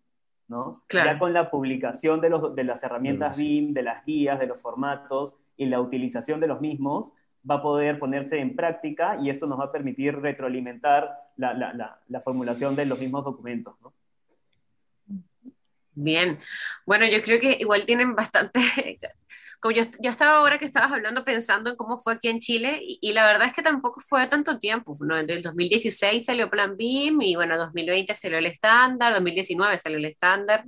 ¿no? Ya con la publicación de, los, de las herramientas BIM, de las guías, de los formatos y la utilización de los mismos, va a poder ponerse en práctica y esto nos va a permitir retroalimentar la, la, la, formulación de los mismos documentos. ¿no? Bien, bueno, yo creo que igual tienen bastante, como yo, yo, estaba ahora que estabas hablando pensando en cómo fue aquí en Chile y, la verdad es que tampoco fue tanto tiempo, ¿no? En el 2016 salió Plan BIM y bueno, 2020 salió el estándar, 2019 salió el estándar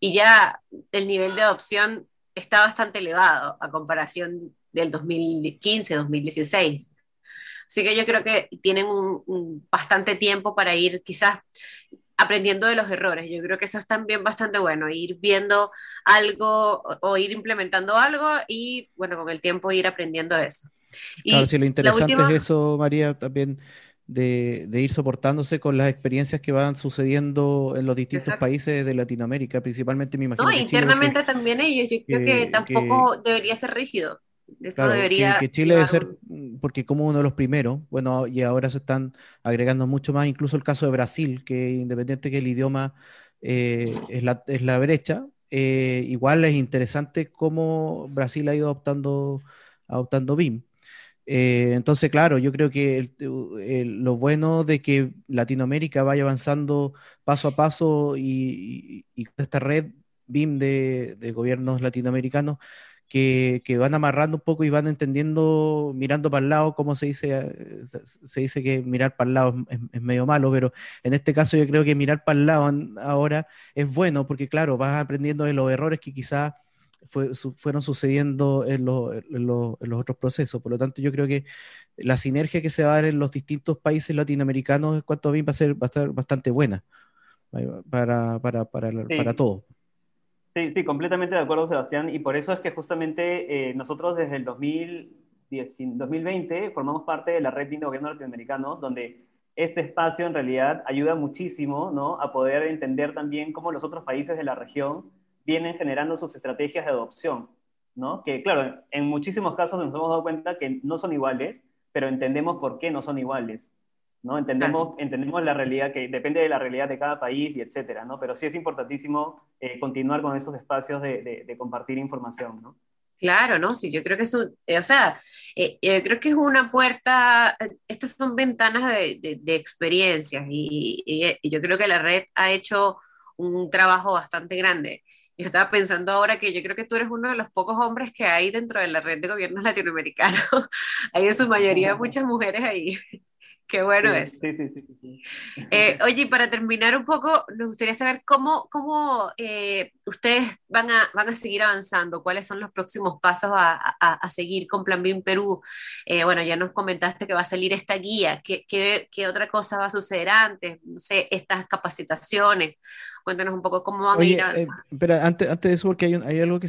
y ya el nivel de adopción está bastante elevado a comparación del 2015, 2016. Así que yo creo que tienen un bastante tiempo para ir quizás aprendiendo de los errores. Yo creo que eso es también bastante bueno, ir viendo algo o, ir implementando algo y, bueno, con el tiempo ir aprendiendo eso. claro, si lo interesante es eso, María, también de, ir soportándose con las experiencias que van sucediendo en los distintos países de Latinoamérica, principalmente me imagino. No, internamente también ellos, yo creo que, tampoco debería ser rígido. Esto debería que, Chile debe ser, mm, porque como uno de los primeros, bueno, y ahora se están agregando mucho más, incluso el caso de Brasil, que independiente que el idioma eh, es, la, es la brecha, eh, igual es interesante cómo Brasil ha ido adoptando, adoptando BIM. Eh, entonces, claro, yo creo que lo bueno de que Latinoamérica vaya avanzando paso a paso y, y, esta red BIM de, de gobiernos latinoamericanos que, van amarrando un poco y van entendiendo, mirando para el lado, como se dice, eh, se dice que mirar para el lado es, medio malo, pero en este caso yo creo que mirar para el lado ahora es bueno, porque claro, vas aprendiendo de los errores que quizás fueron sucediendo en, los otros procesos. Por lo tanto, yo creo que la sinergia que se va a dar en los distintos países latinoamericanos en cuanto a BIM va a ser, va a estar bastante buena para, para, para, para todos. Sí, sí, completamente de acuerdo, Sebastián, y por eso es que justamente eh, nosotros desde el 2020 formamos parte de la red de gobiernos latinoamericanos, donde este espacio en realidad ayuda muchísimo ¿no? a poder entender también cómo los otros países de la región vienen generando sus estrategias de adopción, ¿no? que claro, en muchísimos casos nos hemos dado cuenta que no son iguales, pero entendemos por qué no son iguales. ¿No? Entendemos, entendemos la realidad, que depende de la realidad de cada país y etcétera, ¿no? Pero sí es importantísimo eh, continuar con esos espacios de, de, compartir información, ¿no? Claro, ¿no? Sí, yo creo que eso, eh, o sea, eh, creo que es una puerta, estas son ventanas de, de experiencias y, y, yo creo que la red ha hecho un trabajo bastante grande. Yo estaba pensando ahora que yo creo que tú eres uno de los pocos hombres que hay dentro de la red de gobiernos latinoamericanos. hay en su mayoría muchas mujeres ahí. Qué bueno es. Sí, sí, sí. sí, eh, oye, para terminar un poco, nos gustaría saber cómo, cómo eh, ustedes van a, van a seguir avanzando, cuáles son los próximos pasos a, a, seguir con Plan BIM Perú. Eh, bueno, ya nos comentaste que va a salir esta guía. ¿Qué, ¿Qué, qué, otra cosa va a suceder antes? No sé, estas capacitaciones. Cuéntanos un poco cómo van a ir avanzando. pero antes, antes de eso, porque hay, hay algo que,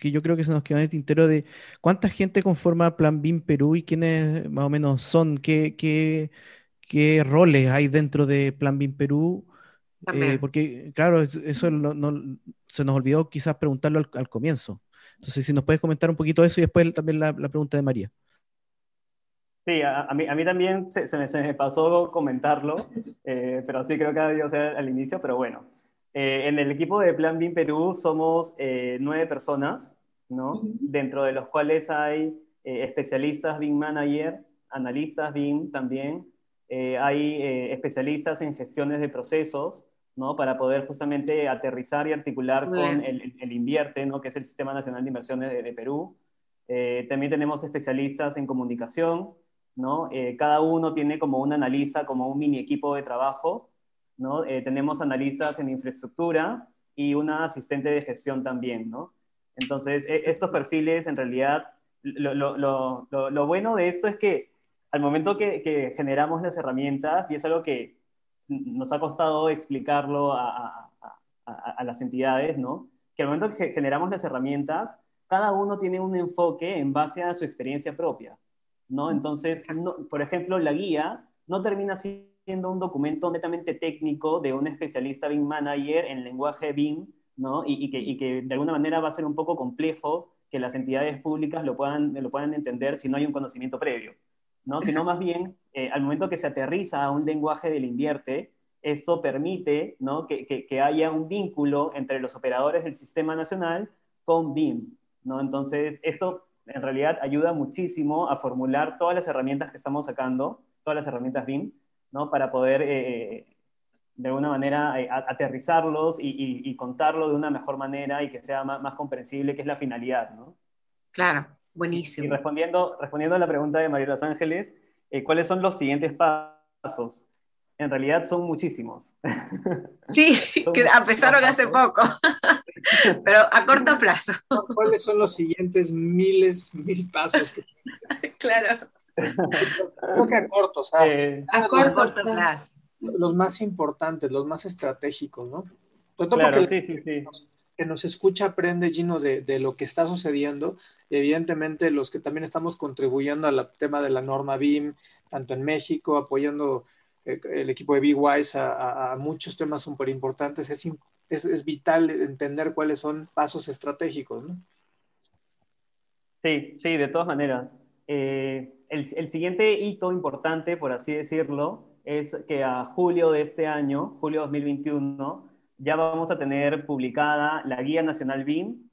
que, yo creo que se nos queda en el tintero de cuánta gente conforma Plan BIM Perú y quiénes más o menos son, qué, qué, qué roles hay dentro de Plan BIM Perú. Eh, porque, claro, eso no, se nos olvidó quizás preguntarlo al, al, comienzo. Entonces, si nos puedes comentar un poquito eso y después también la, la pregunta de María. Sí, a, mí, a mí también se, se, me, pasó comentarlo, eh, pero sí creo que ha debido ser al inicio, pero bueno. Eh, en el equipo de Plan BIM Perú somos eh, nueve personas, ¿no? Dentro de los cuales hay especialistas BIM Manager, analistas BIM también, hay especialistas en gestiones de procesos, ¿no? Para poder justamente aterrizar y articular con el, el, Invierte, ¿no? Que es el Sistema Nacional de Inversiones de, de Perú. también tenemos especialistas en comunicación, ¿no? Eh, cada uno tiene como un analista, como un mini equipo de trabajo, ¿no? Eh, tenemos analistas en infraestructura y una asistente de gestión también, ¿no? Entonces, e, estos perfiles, en realidad, lo, lo, lo, lo, bueno de esto es que al momento que, que, generamos las herramientas, y es algo que nos ha costado explicarlo a, a, a, a las entidades, ¿no? Que al momento que generamos las herramientas, cada uno tiene un enfoque en base a su experiencia propia. ¿no? Entonces, por ejemplo, la guía no termina siendo un documento netamente técnico de un especialista BIM manager en lenguaje BIM, ¿no? Y, que, de alguna manera va a ser un poco complejo que las entidades públicas lo puedan, lo puedan entender si no hay un conocimiento previo, ¿no? Sino más bien, eh, al momento que se aterriza a un lenguaje del invierte, esto permite ¿no? que, que, haya un vínculo entre los operadores del sistema nacional con BIM, ¿no? Entonces, esto en realidad ayuda muchísimo a formular todas las herramientas que estamos sacando, todas las herramientas BIM, ¿no? Para poder, eh, de alguna manera, eh, aterrizarlos y, contarlo de una mejor manera y que sea más, comprensible, que es la finalidad, ¿no? Claro, buenísimo. Y, respondiendo, respondiendo a la pregunta de María Los Ángeles, eh, ¿cuáles son los siguientes pasos? En realidad son muchísimos. Sí, que empezaron hace poco, pero a corto plazo. ¿Cuáles son los siguientes miles, mil pasos que Claro. Creo que a corto, eh, a corto plazo. Los más importantes, los más estratégicos, ¿no? claro, sí, sí, sí. que nos escucha aprende, Gino, de, de, lo que está sucediendo. evidentemente, los que también estamos contribuyendo al tema de la norma BIM, tanto en México, apoyando el equipo de B-Wise a, muchos temas súper importantes, es, es, es, vital entender cuáles son pasos estratégicos, ¿no? Sí, sí, de todas maneras. Eh, el, siguiente hito importante, por así decirlo, es que a julio de este año, julio 2021, ya vamos a tener publicada la Guía Nacional BIM,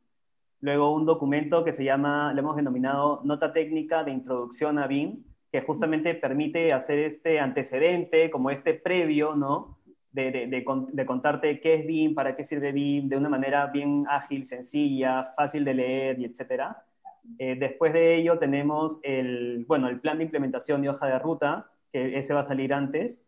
luego un documento que se llama, le hemos denominado Nota Técnica de Introducción a BIM, que justamente permite hacer este antecedente, como este previo, ¿no? De, contarte qué es BIM, para qué sirve BIM, de una manera bien ágil, sencilla, fácil de leer etcétera. Eh, después de ello tenemos el, bueno, el plan de implementación y hoja de ruta, que ese va a salir antes.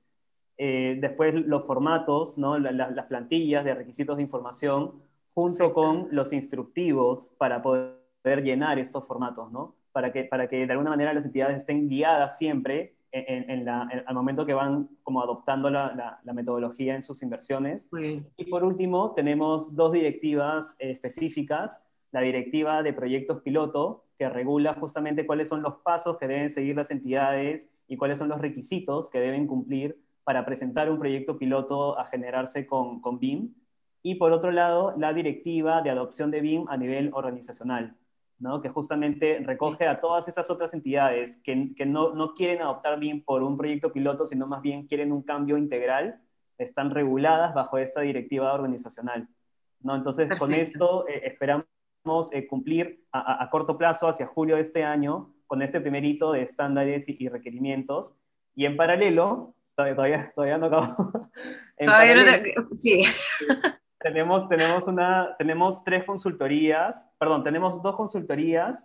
Eh, después los formatos, ¿no? las plantillas de requisitos de información, junto con los instructivos para poder llenar estos formatos, ¿no? para que, para que de alguna manera las entidades estén guiadas siempre en, la, al momento que van como adoptando la, la, metodología en sus inversiones. Y por último, tenemos dos directivas específicas. La directiva de proyectos piloto, que regula justamente cuáles son los pasos que deben seguir las entidades y cuáles son los requisitos que deben cumplir para presentar un proyecto piloto a generarse con, con BIM. Y por otro lado, la directiva de adopción de BIM a nivel organizacional, que justamente recoge a todas esas otras entidades que, que no, no, quieren adoptar BIM por un proyecto piloto, sino más bien quieren un cambio integral, están reguladas bajo esta directiva organizacional. ¿no? Entonces, con esto eh, esperamos eh, cumplir a, a, corto plazo, hacia julio de este año, con este primer hito de estándares y, requerimientos. Y en paralelo, todavía, todavía no acabo. todavía no te... Sí. Tenemos, tenemos, una, tenemos tres consultorías, perdón, tenemos dos consultorías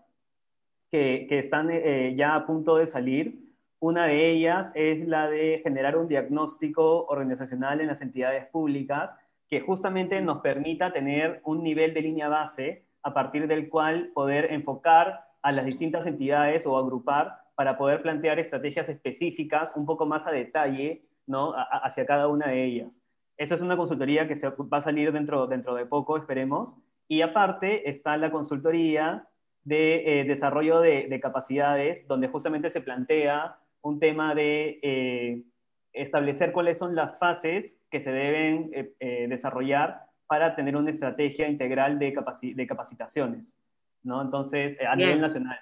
que, que están eh, ya a punto de salir. Una de ellas es la de generar un diagnóstico organizacional en las entidades públicas que justamente nos permita tener un nivel de línea base a partir del cual poder enfocar a las distintas entidades o agrupar para poder plantear estrategias específicas un poco más a detalle ¿no? hacia cada una de ellas. Eso es una consultoría que se va a salir dentro, dentro de poco, esperemos. Y aparte está la consultoría de eh, desarrollo de, capacidades, donde justamente se plantea un tema de eh, establecer cuáles son las fases que se deben eh, desarrollar para tener una estrategia integral de, de capacitaciones, ¿no? Entonces, a nivel nacional.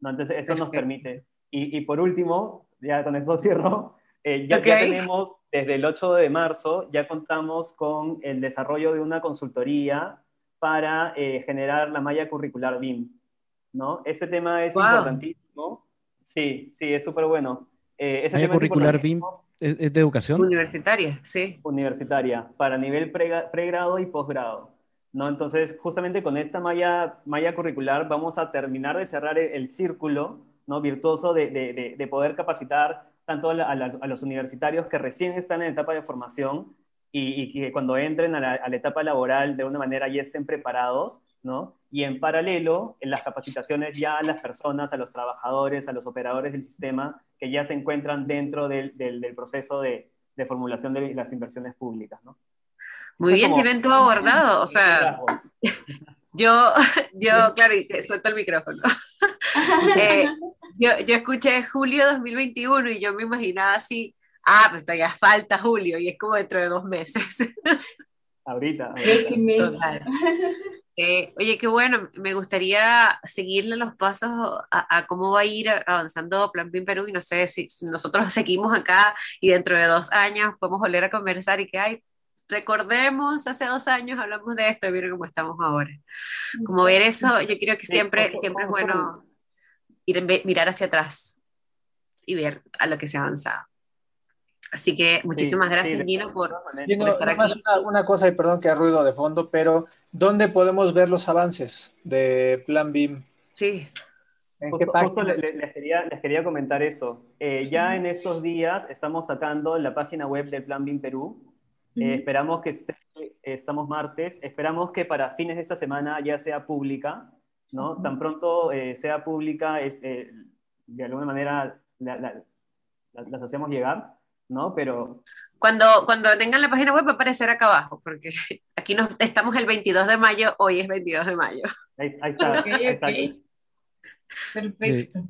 ¿no? Entonces, eso nos permite, Y, por último, ya con esto cierro, eh, ya, ya, tenemos desde el 8 de marzo, ya contamos con el desarrollo de una consultoría para eh, generar la malla curricular BIM. ¿no? Este tema es importantísimo. Sí, sí, es súper bueno. Eh, malla curricular BIM ¿Es, de educación? Universitaria, sí. Universitaria, para nivel pregrado y posgrado. ¿no? Entonces, justamente con esta malla, malla curricular vamos a terminar de cerrar el, círculo ¿no? virtuoso de, de, de, poder capacitar tanto a, a, los universitarios que recién están en etapa de formación y, que cuando entren a la, a la, etapa laboral de una manera ya estén preparados, ¿no? Y en paralelo, en las capacitaciones ya a las personas, a los trabajadores, a los operadores del sistema que ya se encuentran dentro del, del, proceso de, de, formulación de las inversiones públicas, ¿no? Muy bien, tienen todo abordado, o sea, yo, yo, claro, y suelto el micrófono. eh, yo, yo escuché julio 2021 y yo me imaginaba así, ah, pues todavía falta julio y es como dentro de dos meses. ahorita. oye, qué bueno, me gustaría seguirle los pasos a, cómo va a ir avanzando Plan BIM Perú y no sé si, nosotros seguimos acá y dentro de dos años podemos volver a conversar y que hay, recordemos, hace dos años hablamos de esto y miren cómo estamos ahora. Como ver eso, yo creo que siempre, siempre es bueno ir, mirar hacia atrás y ver a lo que se ha avanzado. Así que muchísimas gracias, Gino, por, estar aquí. Una, cosa, y perdón que ha ruido de fondo, pero ¿dónde podemos ver los avances de Plan BIM? Sí. justo, les, quería, comentar eso. Eh, ya en estos días estamos sacando la página web del Plan BIM Perú. Eh, esperamos que esté, estamos martes, esperamos que para fines de esta semana ya sea pública, ¿no? Tan pronto eh, sea pública, es, de alguna manera las hacemos llegar. ¿No? Pero... Cuando, cuando tengan la página web va a aparecer acá abajo, porque aquí nos, estamos el 22 de mayo, hoy es 22 de mayo. Ahí, está. Perfecto.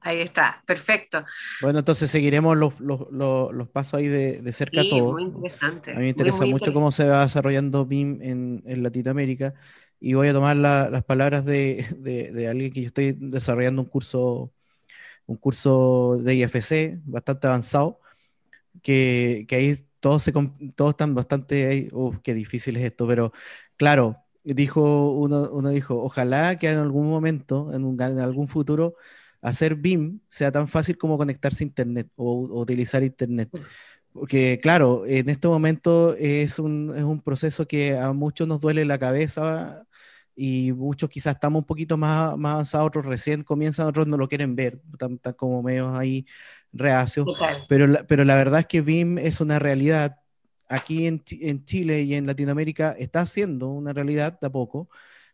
Ahí está, perfecto. Bueno, entonces seguiremos los, los, los, pasos ahí de, de cerca sí, todo. Muy interesante. A mí me interesa mucho cómo se va desarrollando BIM en, en Latinoamérica y voy a tomar las palabras de, de, de, alguien que yo estoy desarrollando un curso un curso de IFC bastante avanzado, que, que ahí todos, se, todos están bastante, uff, qué difícil es esto, pero claro, dijo uno, uno dijo, ojalá que en algún momento, en, un, en algún futuro, hacer BIM sea tan fácil como conectarse a Internet o, o utilizar Internet. Porque claro, en este momento es un, es un proceso que a muchos nos duele la cabeza y muchos quizás estamos un poquito más, más avanzados, otros recién comienzan, otros no lo quieren ver, están, como medio ahí reacios. Pero la, pero la verdad es que BIM es una realidad. Aquí en, en, Chile y en Latinoamérica está siendo una realidad de a poco,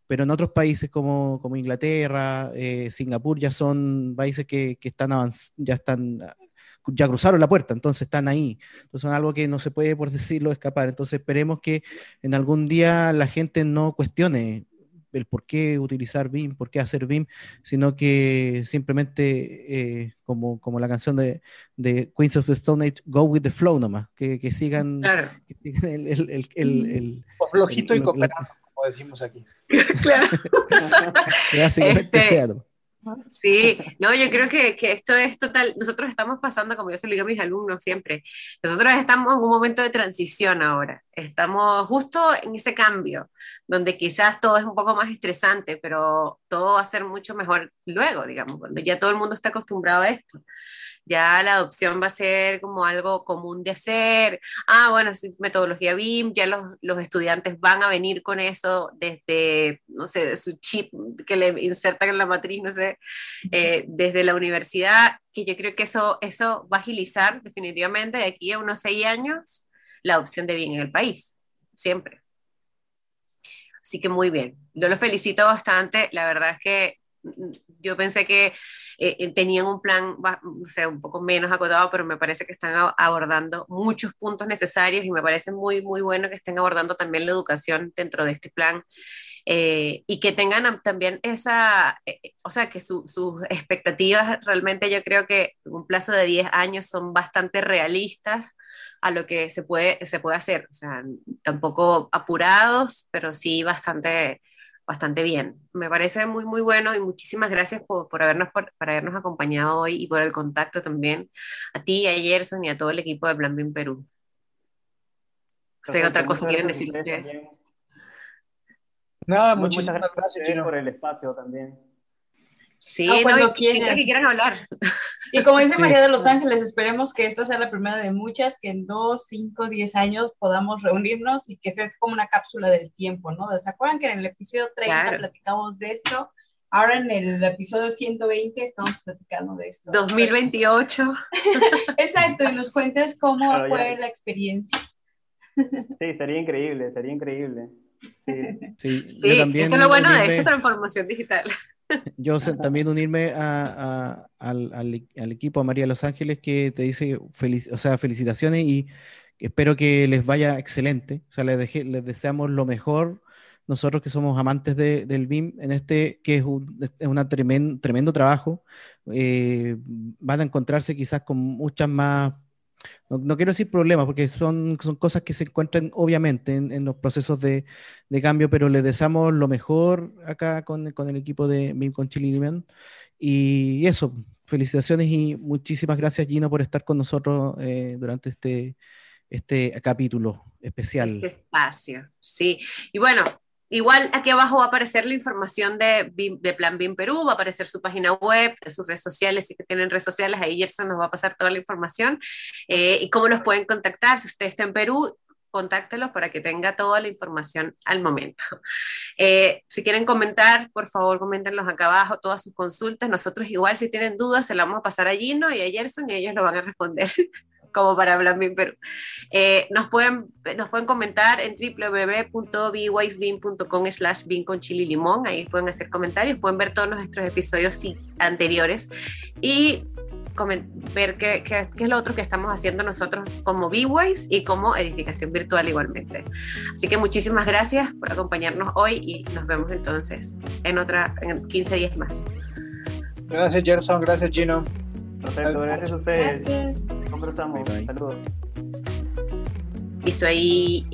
pero en otros países como, como Inglaterra, eh, Singapur ya son países que, que están ya están ya cruzaron la puerta, entonces están ahí. Entonces son algo que no se puede, por decirlo, escapar. Entonces esperemos que en algún día la gente no cuestione el por qué utilizar BIM, por qué hacer BIM, sino que simplemente, eh, como, como la canción de, de, Queens of the Stone Age, go with the flow nomás, que, que sigan, el, el, el, o flojito y cooperando, como decimos aquí. claro. Básicamente este, sea, Sí, no, yo creo que, que, esto es total, nosotros estamos pasando, como yo se lo digo a mis alumnos siempre, nosotros estamos en un momento de transición ahora, estamos justo en ese cambio, donde quizás todo es un poco más estresante, pero todo va a ser mucho mejor luego, digamos, cuando ya todo el mundo está acostumbrado a esto ya la adopción va a ser como algo común de hacer. Ah, bueno, metodología BIM, ya los, los, estudiantes van a venir con eso desde, no sé, su chip que le insertan en la matriz, no sé, eh, desde la universidad, que yo creo que eso, eso va a agilizar definitivamente de aquí a unos seis años la adopción de BIM en el país, siempre. Así que muy bien, yo lo felicito bastante, la verdad es que mm, yo pensé que eh, eh, tenían un plan, o sea, un poco menos acotado, pero me parece que están abordando muchos puntos necesarios y me parece muy, muy bueno que estén abordando también la educación dentro de este plan. Eh, y que tengan también esa, o sea, que sus expectativas realmente yo creo que un plazo de 10 años son bastante realistas a lo que se puede, se puede hacer, o sea, tampoco apurados, pero sí bastante bastante bien. Me parece muy, muy bueno y muchísimas gracias por, por habernos, por, habernos acompañado hoy y por el contacto también a ti, a Gerson y a todo el equipo de Plan Bien Perú. O sea, otra cosa quieren decir ustedes. Nada, muchas gracias, por el espacio también. Sí, ah, cuando quieran. que quieran hablar. Y como dice María de Los Ángeles, esperemos que esta sea la primera de muchas, que en dos, cinco, diez años podamos reunirnos y que sea como una cápsula del tiempo, ¿no? ¿Se acuerdan que en el episodio 30 platicamos de esto? Ahora en el episodio 120 estamos platicando de esto. 2028. Exacto, y nos cuentes cómo fue la experiencia. Sí, sería increíble, sería increíble. Sí, sí, yo también. Es lo bueno de esta transformación digital. Yo también unirme a, al, al, equipo, a María Los Ángeles, que te dice o sea, felicitaciones y espero que les vaya excelente. O sea, les, les deseamos lo mejor. Nosotros que somos amantes de, del BIM, en este que es un es una tremendo trabajo, eh, van a encontrarse quizás con muchas más no, quiero decir problemas, porque son, son cosas que se encuentran obviamente en, los procesos de, de, cambio, pero les deseamos lo mejor acá con, con el equipo de BIM con Chile Y eso, felicitaciones y muchísimas gracias Gino por estar con nosotros eh, durante este, este capítulo especial. Este espacio, sí. Y bueno, Igual aquí abajo va a aparecer la información de, Plan BIM Perú, va a aparecer su página web, sus redes sociales, si tienen redes sociales, ahí Gerson nos va a pasar toda la información eh, y cómo los pueden contactar. Si usted está en Perú, contáctelos para que tenga toda la información al momento. Eh, si quieren comentar, por favor, coméntenlos acá abajo, todas sus consultas. Nosotros igual, si tienen dudas, se las vamos a pasar a Gino y a Gerson y ellos lo van a responder como para hablar bien Perú. Eh, nos, pueden, nos pueden comentar en www.bwisbean.com slash bean con chile y limón, ahí pueden hacer comentarios, pueden ver todos nuestros episodios anteriores y ver qué, qué, qué, es lo otro que estamos haciendo nosotros como B-Wise y como edificación virtual igualmente. Así que muchísimas gracias por acompañarnos hoy y nos vemos entonces en otra, en 15 días más. Gracias Gerson, gracias Gino. Perfecto, gracias a ustedes. Gracias. Conversamos. Bye, bye. Saludos. Listo, ahí.